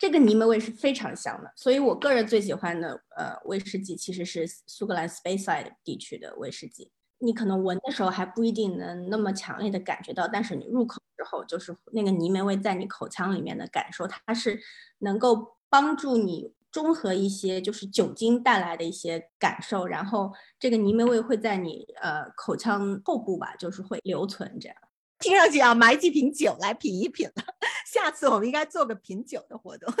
这个泥煤味是非常香的。所以我个人最喜欢的呃威士忌其实是苏格兰 Speyside 地区的威士忌。你可能闻的时候还不一定能那么强烈的感觉到，但是你入口之后，就是那个泥煤味在你口腔里面的感受，它是能够帮助你。中和一些就是酒精带来的一些感受，然后这个泥煤味会在你呃口腔后部吧，就是会留存这样。听上去要买几瓶酒来品一品了，[laughs] 下次我们应该做个品酒的活动。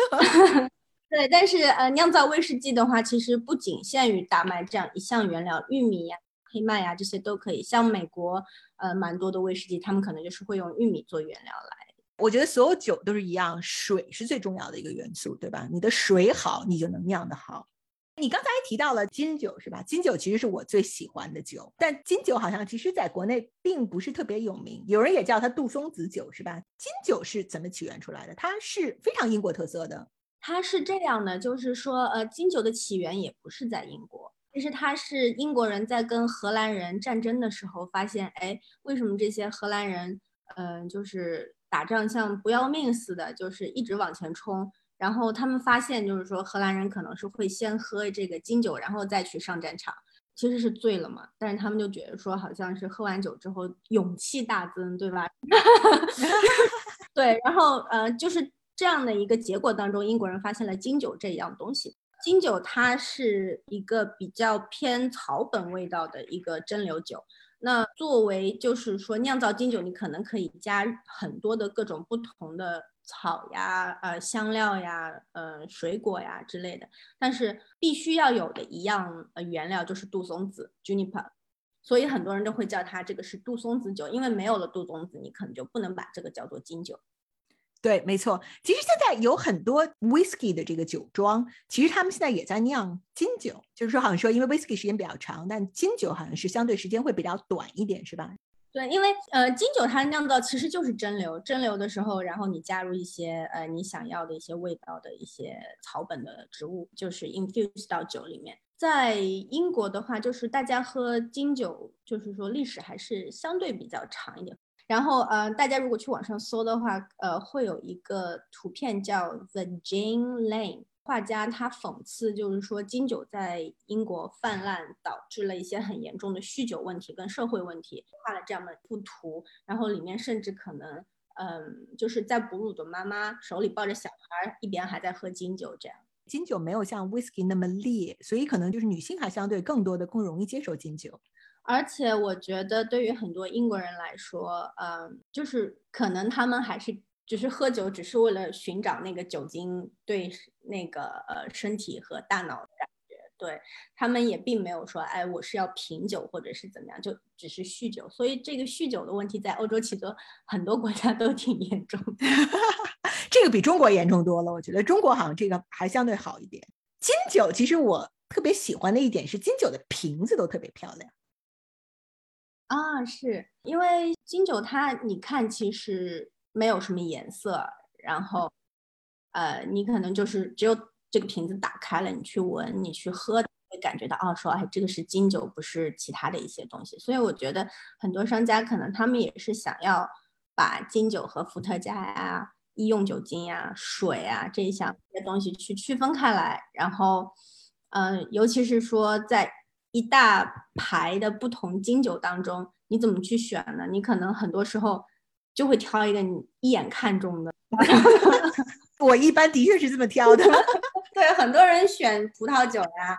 [laughs] 对，但是呃酿造威士忌的话，其实不仅限于大麦这样一项原料，玉米呀、黑麦呀这些都可以。像美国呃蛮多的威士忌，他们可能就是会用玉米做原料来。我觉得所有酒都是一样，水是最重要的一个元素，对吧？你的水好，你就能酿得好。你刚才提到了金酒，是吧？金酒其实是我最喜欢的酒，但金酒好像其实在国内并不是特别有名，有人也叫它杜松子酒，是吧？金酒是怎么起源出来的？它是非常英国特色的。它是这样的，就是说，呃，金酒的起源也不是在英国，其实它是英国人在跟荷兰人战争的时候发现，哎，为什么这些荷兰人，嗯，就是。打仗像不要命似的，就是一直往前冲。然后他们发现，就是说荷兰人可能是会先喝这个金酒，然后再去上战场，其实是醉了嘛。但是他们就觉得说，好像是喝完酒之后勇气大增，对吧？[laughs] 对，然后呃，就是这样的一个结果当中，英国人发现了金酒这一样东西。金酒它是一个比较偏草本味道的一个蒸馏酒。那作为就是说酿造金酒，你可能可以加很多的各种不同的草呀、呃香料呀、呃水果呀之类的，但是必须要有的一样呃原料就是杜松子 （juniper），所以很多人都会叫它这个是杜松子酒，因为没有了杜松子，你可能就不能把这个叫做金酒。对，没错。其实现在有很多 whisky 的这个酒庄，其实他们现在也在酿金酒。就是说，好像说，因为 whisky 时间比较长，但金酒好像是相对时间会比较短一点，是吧？对，因为呃，金酒它酿造其实就是蒸馏，蒸馏的时候，然后你加入一些呃你想要的一些味道的一些草本的植物，就是 infuse 到酒里面。在英国的话，就是大家喝金酒，就是说历史还是相对比较长一点。然后，呃，大家如果去网上搜的话，呃，会有一个图片叫 The Jane Lane 画家，他讽刺就是说金酒在英国泛滥，导致了一些很严重的酗酒问题跟社会问题，画了这样的一幅图。然后里面甚至可能，嗯，就是在哺乳的妈妈手里抱着小孩，一边还在喝金酒，这样。金酒没有像 Whisky 那么烈，所以可能就是女性还相对更多的更容易接受金酒。而且我觉得，对于很多英国人来说，嗯，就是可能他们还是只是喝酒，只是为了寻找那个酒精对那个呃身体和大脑的感觉。对他们也并没有说，哎，我是要品酒或者是怎么样，就只是酗酒。所以这个酗酒的问题在欧洲其实很多国家都挺严重的，[laughs] 这个比中国严重多了。我觉得中国好像这个还相对好一点。金酒其实我特别喜欢的一点是，金酒的瓶子都特别漂亮。啊，是因为金酒它，你看其实没有什么颜色，然后，呃，你可能就是只有这个瓶子打开了，你去闻，你去喝，会感觉到哦，说哎，这个是金酒，不是其他的一些东西。所以我觉得很多商家可能他们也是想要把金酒和伏特加呀、医用酒精呀、水啊这一项些东西去区分开来，然后，嗯，尤其是说在一大排的不同金酒当中，你怎么去选呢？你可能很多时候就会挑一个你一眼看中的。[laughs] 我一般的确是这么挑的。[laughs] 对，很多人选葡萄酒呀，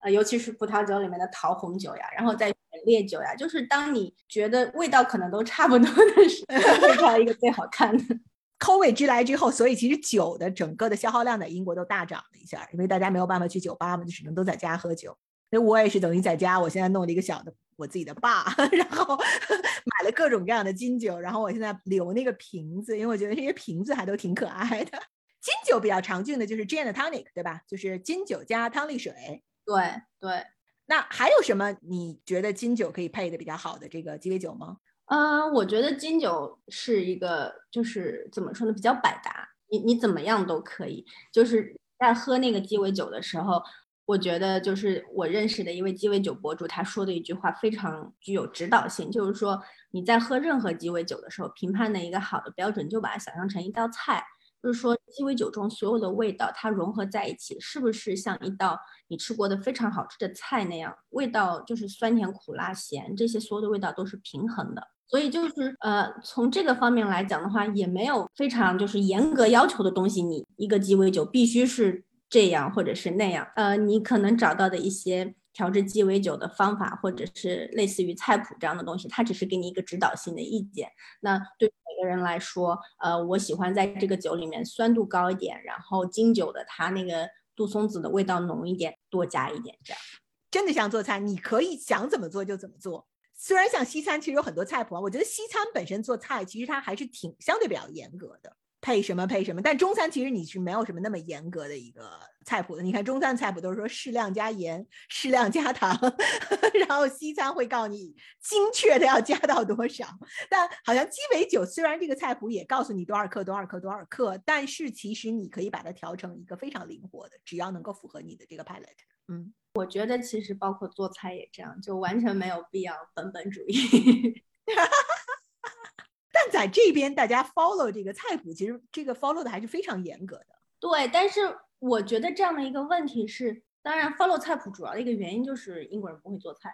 呃，尤其是葡萄酒里面的桃红酒呀，然后再选烈酒呀，就是当你觉得味道可能都差不多的时候，会挑一个最好看的。[laughs] 口味之来之后，所以其实酒的整个的消耗量在英国都大涨了一下，因为大家没有办法去酒吧嘛，就只能都在家喝酒。所以我也是等于在家，我现在弄了一个小的我自己的坝，[laughs] 然后买了各种各样的金酒，然后我现在留那个瓶子，因为我觉得这些瓶子还都挺可爱的。金酒比较常见的就是 gin and tonic，对吧？就是金酒加汤力水。对对。那还有什么你觉得金酒可以配的比较好的这个鸡尾酒吗？嗯，我觉得金酒是一个，就是怎么说呢，比较百搭，你你怎么样都可以。就是在喝那个鸡尾酒的时候，我觉得就是我认识的一位鸡尾酒博主，他说的一句话非常具有指导性，就是说你在喝任何鸡尾酒的时候，评判的一个好的标准，就把它想象成一道菜。就是说，鸡尾酒中所有的味道，它融合在一起，是不是像一道你吃过的非常好吃的菜那样？味道就是酸甜苦辣咸，这些所有的味道都是平衡的。所以就是呃，从这个方面来讲的话，也没有非常就是严格要求的东西。你一个鸡尾酒必须是这样或者是那样。呃，你可能找到的一些调制鸡尾酒的方法，或者是类似于菜谱这样的东西，它只是给你一个指导性的意见。那对每。个人来说，呃，我喜欢在这个酒里面酸度高一点，然后金酒的它那个杜松子的味道浓一点，多加一点这样。真的像做菜，你可以想怎么做就怎么做。虽然像西餐其实有很多菜谱啊，我觉得西餐本身做菜其实它还是挺相对比较严格的。配什么配什么，但中餐其实你是没有什么那么严格的一个菜谱的。你看中餐菜谱都是说适量加盐，适量加糖，[laughs] 然后西餐会告诉你精确的要加到多少。但好像鸡尾酒虽然这个菜谱也告诉你多少克多少克多少克，但是其实你可以把它调成一个非常灵活的，只要能够符合你的这个 palate。嗯，我觉得其实包括做菜也这样，就完全没有必要本本主义。[laughs] 但在这边，大家 follow 这个菜谱，其实这个 follow 的还是非常严格的。对，但是我觉得这样的一个问题是，当然 follow 菜谱主要的一个原因就是英国人不会做菜，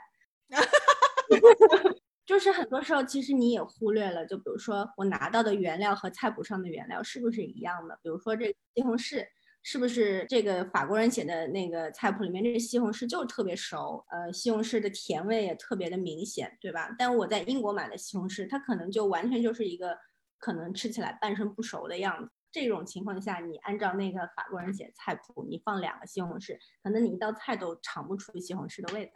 [laughs] 就是很多时候其实你也忽略了，就比如说我拿到的原料和菜谱上的原料是不是一样的？比如说这西红柿。是不是这个法国人写的那个菜谱里面，这个西红柿就特别熟，呃，西红柿的甜味也特别的明显，对吧？但我在英国买的西红柿，它可能就完全就是一个可能吃起来半生不熟的样子。这种情况下，你按照那个法国人写菜谱，你放两个西红柿，可能你一道菜都尝不出西红柿的味道。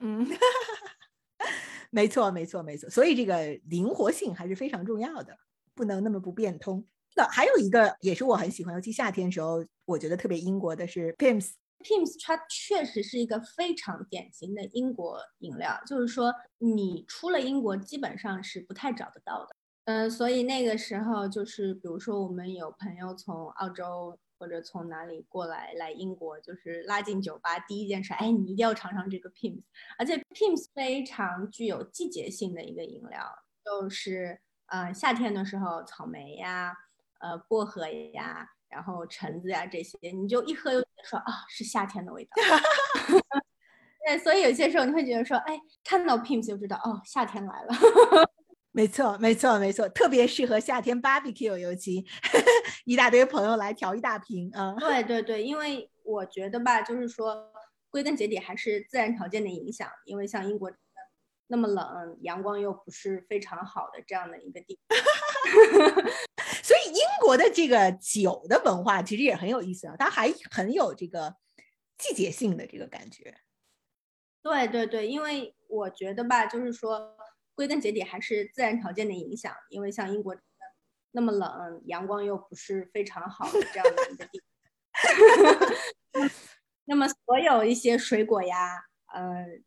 嗯，[laughs] 没错，没错，没错。所以这个灵活性还是非常重要的，不能那么不变通。那还有一个也是我很喜欢，尤其夏天时候，我觉得特别英国的是 Pims。Pims 它确实是一个非常典型的英国饮料，就是说你出了英国基本上是不太找得到的。嗯，所以那个时候就是比如说我们有朋友从澳洲或者从哪里过来来英国，就是拉进酒吧第一件事，哎，你一定要尝尝这个 Pims。而且 Pims 非常具有季节性的一个饮料，就是呃夏天的时候草莓呀。呃，薄荷呀，然后橙子呀，这些你就一喝就觉得说啊，是夏天的味道。[laughs] 对，所以有些时候你会觉得说，哎，看到 Pims 就知道哦，夏天来了。[laughs] 没错，没错，没错，特别适合夏天 barbecue，尤其 [laughs] 一大堆朋友来调一大瓶啊。对对对，因为我觉得吧，就是说归根结底还是自然条件的影响，因为像英国那么冷，阳光又不是非常好的这样的一个地方。国的这个酒的文化其实也很有意思啊，它还很有这个季节性的这个感觉。对对对，因为我觉得吧，就是说归根结底还是自然条件的影响，因为像英国那么冷，阳光又不是非常好的这样的一个地方，[laughs] 那么所有一些水果呀，呃。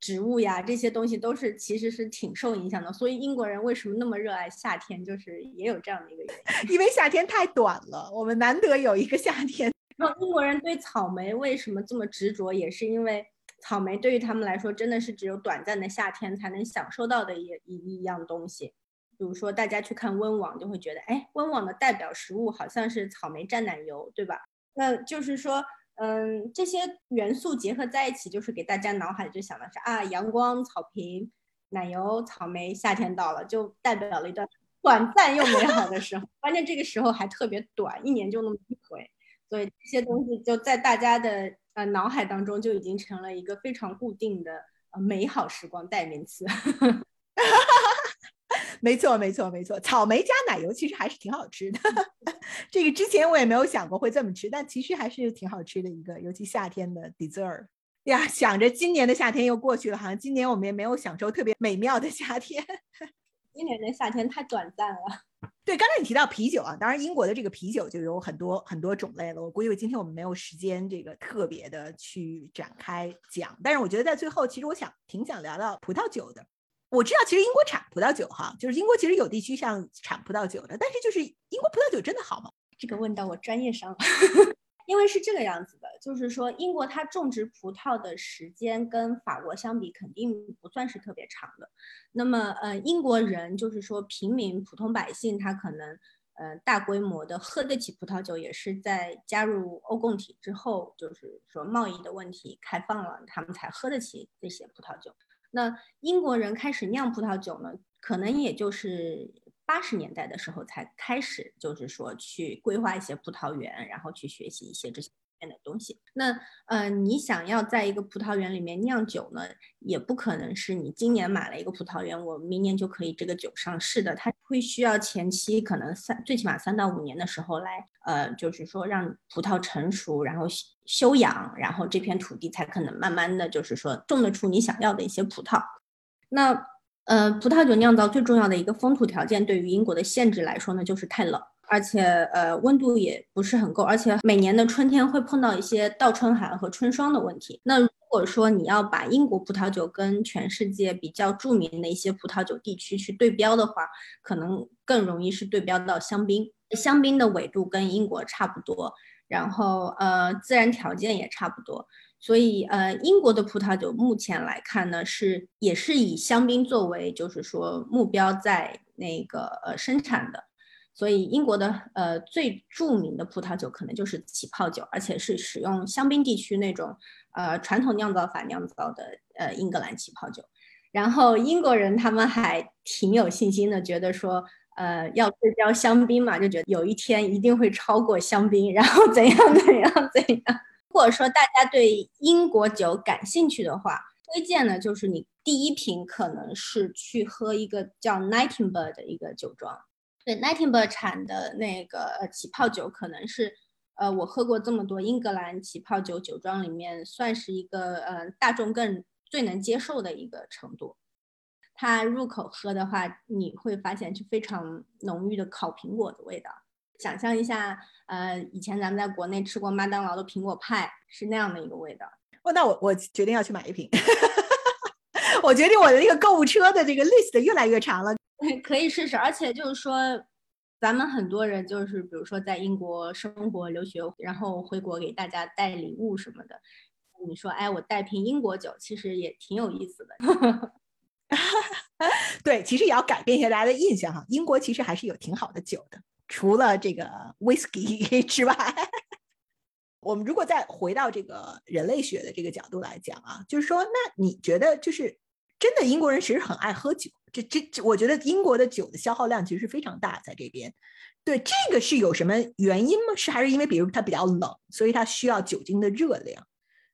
植物呀，这些东西都是其实是挺受影响的，所以英国人为什么那么热爱夏天，就是也有这样的一个原因，[laughs] 因为夏天太短了，我们难得有一个夏天 [laughs] 然后英国人对草莓为什么这么执着，也是因为草莓对于他们来说真的是只有短暂的夏天才能享受到的一一一样东西。比如说大家去看温网，就会觉得，哎，温网的代表食物好像是草莓蘸奶油，对吧？那就是说，嗯，这些元素结合在一起，就是给大家脑海就想的是啊，阳光、草坪、奶油、草莓，夏天到了，就代表了一段短暂又美好的时候。关键这个时候还特别短，一年就那么一回。所以这些东西就在大家的呃脑海当中就已经成了一个非常固定的呃美好时光代名词。[laughs] 没错，没错，没错。草莓加奶油其实还是挺好吃的。[laughs] 这个之前我也没有想过会这么吃，但其实还是挺好吃的一个，尤其夏天的 dessert 呀。想着今年的夏天又过去了，好像今年我们也没有享受特别美妙的夏天。[laughs] 今年的夏天太短暂了。对，刚才你提到啤酒啊，当然英国的这个啤酒就有很多很多种类了。我估计今天我们没有时间这个特别的去展开讲，但是我觉得在最后，其实我想挺想聊聊葡萄酒的。我知道其实英国产葡萄酒哈，就是英国其实有地区像产葡萄酒的，但是就是英国葡萄酒真的好吗？这个问到我专业上了。[laughs] 因为是这个样子的，就是说英国它种植葡萄的时间跟法国相比，肯定不算是特别长的。那么，呃，英国人就是说平民普通百姓，他可能，呃，大规模的喝得起葡萄酒，也是在加入欧共体之后，就是说贸易的问题开放了，他们才喝得起这些葡萄酒。那英国人开始酿葡萄酒呢，可能也就是。八十年代的时候才开始，就是说去规划一些葡萄园，然后去学习一些这些面的东西。那呃，你想要在一个葡萄园里面酿酒呢，也不可能是你今年买了一个葡萄园，我明年就可以这个酒上市的。它会需要前期可能三最起码三到五年的时候来，呃，就是说让葡萄成熟，然后休养，然后这片土地才可能慢慢的就是说种得出你想要的一些葡萄。那。呃，葡萄酒酿造最重要的一个风土条件，对于英国的限制来说呢，就是太冷，而且呃温度也不是很够，而且每年的春天会碰到一些倒春寒和春霜的问题。那如果说你要把英国葡萄酒跟全世界比较著名的一些葡萄酒地区去对标的话，可能更容易是对标到香槟。香槟的纬度跟英国差不多，然后呃自然条件也差不多。所以，呃，英国的葡萄酒目前来看呢，是也是以香槟作为，就是说目标在那个呃生产的。所以，英国的呃最著名的葡萄酒可能就是起泡酒，而且是使用香槟地区那种呃传统酿造法酿造的呃英格兰起泡酒。然后，英国人他们还挺有信心的，觉得说，呃，要对标香槟嘛，就觉得有一天一定会超过香槟，然后怎样怎样怎样。如果说大家对英国酒感兴趣的话，推荐呢就是你第一瓶可能是去喝一个叫 Nightingale 的一个酒庄。对，Nightingale 产的那个呃起泡酒，可能是呃我喝过这么多英格兰起泡酒酒庄里面，算是一个呃大众更最能接受的一个程度。它入口喝的话，你会发现是非常浓郁的烤苹果的味道。想象一下，呃，以前咱们在国内吃过麦当劳的苹果派，是那样的一个味道。哦，那我我决定要去买一瓶。[laughs] 我决定我的那个购物车的这个 list 越来越长了。可以试试，而且就是说，咱们很多人就是，比如说在英国生活留学，然后回国给大家带礼物什么的。你说，哎，我带瓶英国酒，其实也挺有意思的。[laughs] 对，其实也要改变一下大家的印象哈。英国其实还是有挺好的酒的。除了这个 whisky 之外，我们如果再回到这个人类学的这个角度来讲啊，就是说，那你觉得就是真的英国人其实很爱喝酒，这这这，我觉得英国的酒的消耗量其实是非常大，在这边，对这个是有什么原因吗？是还是因为比如它比较冷，所以它需要酒精的热量，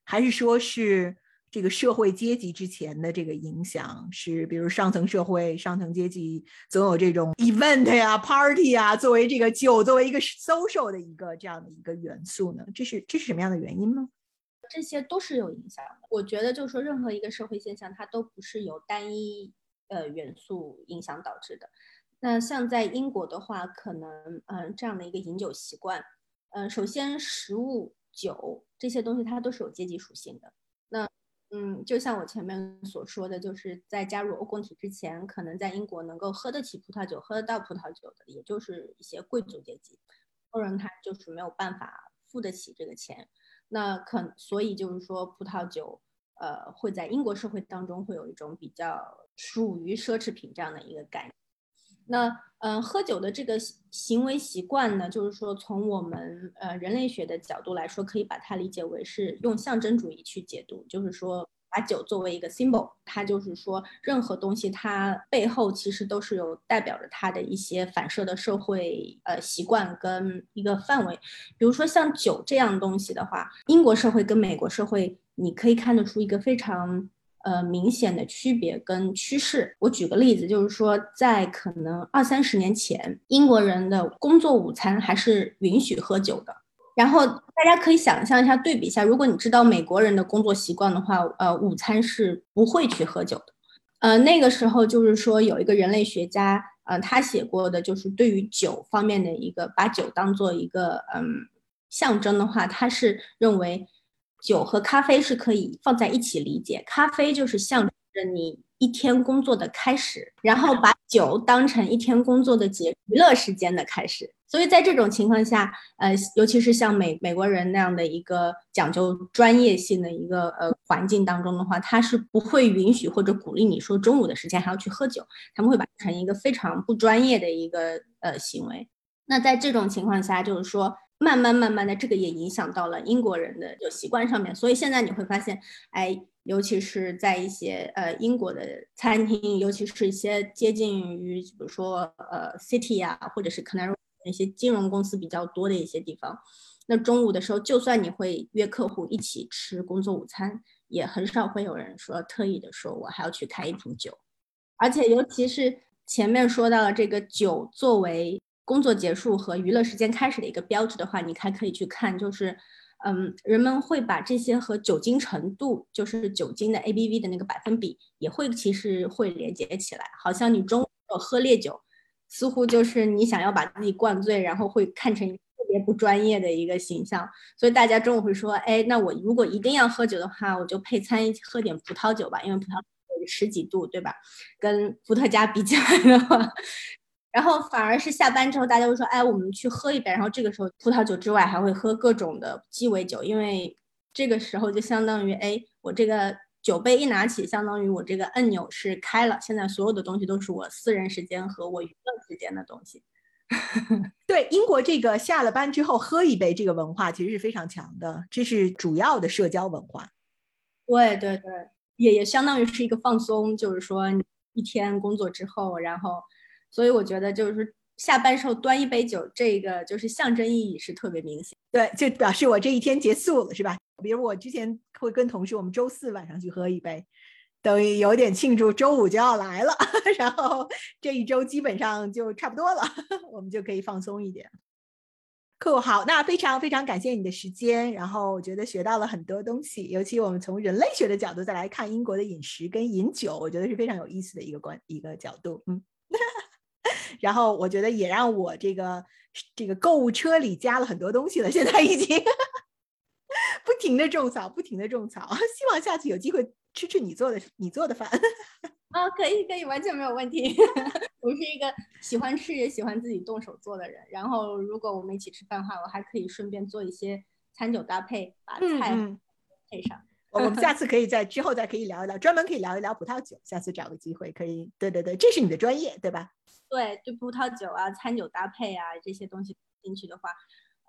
还是说是？这个社会阶级之前的这个影响是，比如上层社会、上层阶级总有这种 event 呀、party 啊，作为这个酒作为一个 social 的一个这样的一个元素呢？这是这是什么样的原因呢？这些都是有影响的。我觉得就是说，任何一个社会现象，它都不是由单一呃元素影响导致的。那像在英国的话，可能嗯这样的一个饮酒习惯，嗯，首先食物、酒这些东西它都是有阶级属性的。那嗯，就像我前面所说的，就是在加入欧共体之前，可能在英国能够喝得起葡萄酒、喝得到葡萄酒的，也就是一些贵族阶级。富人他就是没有办法付得起这个钱。那可所以就是说，葡萄酒呃会在英国社会当中会有一种比较属于奢侈品这样的一个概念。那嗯，喝酒的这个行为习惯呢，就是说从我们呃人类学的角度来说，可以把它理解为是用象征主义去解读，就是说。把酒作为一个 symbol，它就是说，任何东西它背后其实都是有代表着它的一些反射的社会呃习惯跟一个范围。比如说像酒这样东西的话，英国社会跟美国社会，你可以看得出一个非常呃明显的区别跟趋势。我举个例子，就是说在可能二三十年前，英国人的工作午餐还是允许喝酒的。然后大家可以想象一下，对比一下，如果你知道美国人的工作习惯的话，呃，午餐是不会去喝酒的。呃，那个时候就是说有一个人类学家，呃，他写过的就是对于酒方面的一个把酒当做一个嗯象征的话，他是认为酒和咖啡是可以放在一起理解，咖啡就是象征着你。一天工作的开始，然后把酒当成一天工作的结娱乐时间的开始。所以在这种情况下，呃，尤其是像美美国人那样的一个讲究专业性的一个呃环境当中的话，他是不会允许或者鼓励你说中午的时间还要去喝酒，他们会把它成一个非常不专业的一个呃行为。那在这种情况下，就是说。慢慢慢慢的，这个也影响到了英国人的就习惯上面，所以现在你会发现，哎，尤其是在一些呃英国的餐厅，尤其是一些接近于比如说呃 City 啊，或者是 Canary 那些金融公司比较多的一些地方，那中午的时候，就算你会约客户一起吃工作午餐，也很少会有人说特意的说我还要去开一瓶酒，而且尤其是前面说到了这个酒作为。工作结束和娱乐时间开始的一个标志的话，你还可以去看，就是，嗯，人们会把这些和酒精程度，就是酒精的 ABV 的那个百分比，也会其实会连接起来。好像你中午喝烈酒，似乎就是你想要把自己灌醉，然后会看成特别不专业的一个形象。所以大家中午会说，哎，那我如果一定要喝酒的话，我就配餐喝点葡萄酒吧，因为葡萄酒十几度，对吧？跟伏特加比起来的话。然后反而是下班之后，大家会说：“哎，我们去喝一杯。”然后这个时候，葡萄酒之外还会喝各种的鸡尾酒，因为这个时候就相当于，哎，我这个酒杯一拿起，相当于我这个按钮是开了。现在所有的东西都是我私人时间和我娱乐时间的东西。[laughs] 对，英国这个下了班之后喝一杯这个文化其实是非常强的，这是主要的社交文化。对对对，也也相当于是一个放松，就是说一天工作之后，然后。所以我觉得就是下班时候端一杯酒，这个就是象征意义是特别明显。对，就表示我这一天结束了，是吧？比如我之前会跟同事，我们周四晚上去喝一杯，等于有点庆祝周五就要来了，[laughs] 然后这一周基本上就差不多了，[laughs] 我们就可以放松一点。酷，好，那非常非常感谢你的时间，然后我觉得学到了很多东西，尤其我们从人类学的角度再来看英国的饮食跟饮酒，我觉得是非常有意思的一个观一个角度，嗯。[laughs] 然后我觉得也让我这个这个购物车里加了很多东西了，现在已经 [laughs] 不停的种草，不停的种草。希望下次有机会吃吃你做的你做的饭。[laughs] 啊，可以可以，完全没有问题。[laughs] 我是一个喜欢吃也喜欢自己动手做的人。然后如果我们一起吃饭的话，我还可以顺便做一些餐酒搭配，把菜配上。我们下次可以在之后再可以聊一聊，专门可以聊一聊葡萄酒。下次找个机会可以。对对对，这是你的专业，对吧？对，对葡萄酒啊、餐酒搭配啊这些东西进去的话，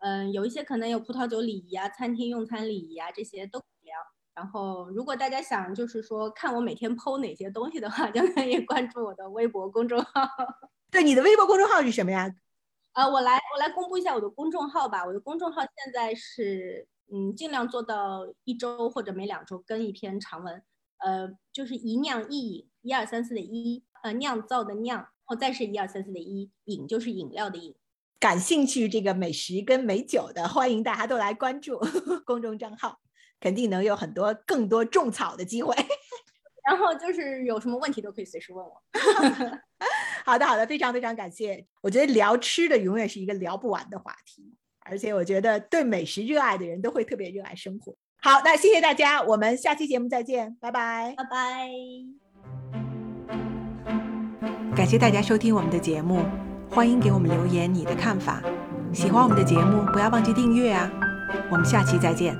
嗯，有一些可能有葡萄酒礼仪啊、餐厅用餐礼仪啊这些都聊。然后，如果大家想就是说看我每天剖哪些东西的话，就可以关注我的微博公众号。[laughs] 对，你的微博公众号是什么呀？啊，我来我来公布一下我的公众号吧。我的公众号现在是嗯，尽量做到一周或者每两周更一篇长文。呃，就是一酿一饮，一二三四的一，呃，酿造的酿。后再是一二三四的一饮就是饮料的饮，感兴趣这个美食跟美酒的，欢迎大家都来关注 [laughs] 公众账号，肯定能有很多更多种草的机会。[laughs] 然后就是有什么问题都可以随时问我。[laughs] 好的，好的，非常非常感谢。我觉得聊吃的永远是一个聊不完的话题，而且我觉得对美食热爱的人都会特别热爱生活。好，那谢谢大家，我们下期节目再见，拜拜，拜拜。感谢大家收听我们的节目，欢迎给我们留言你的看法。喜欢我们的节目，不要忘记订阅啊！我们下期再见。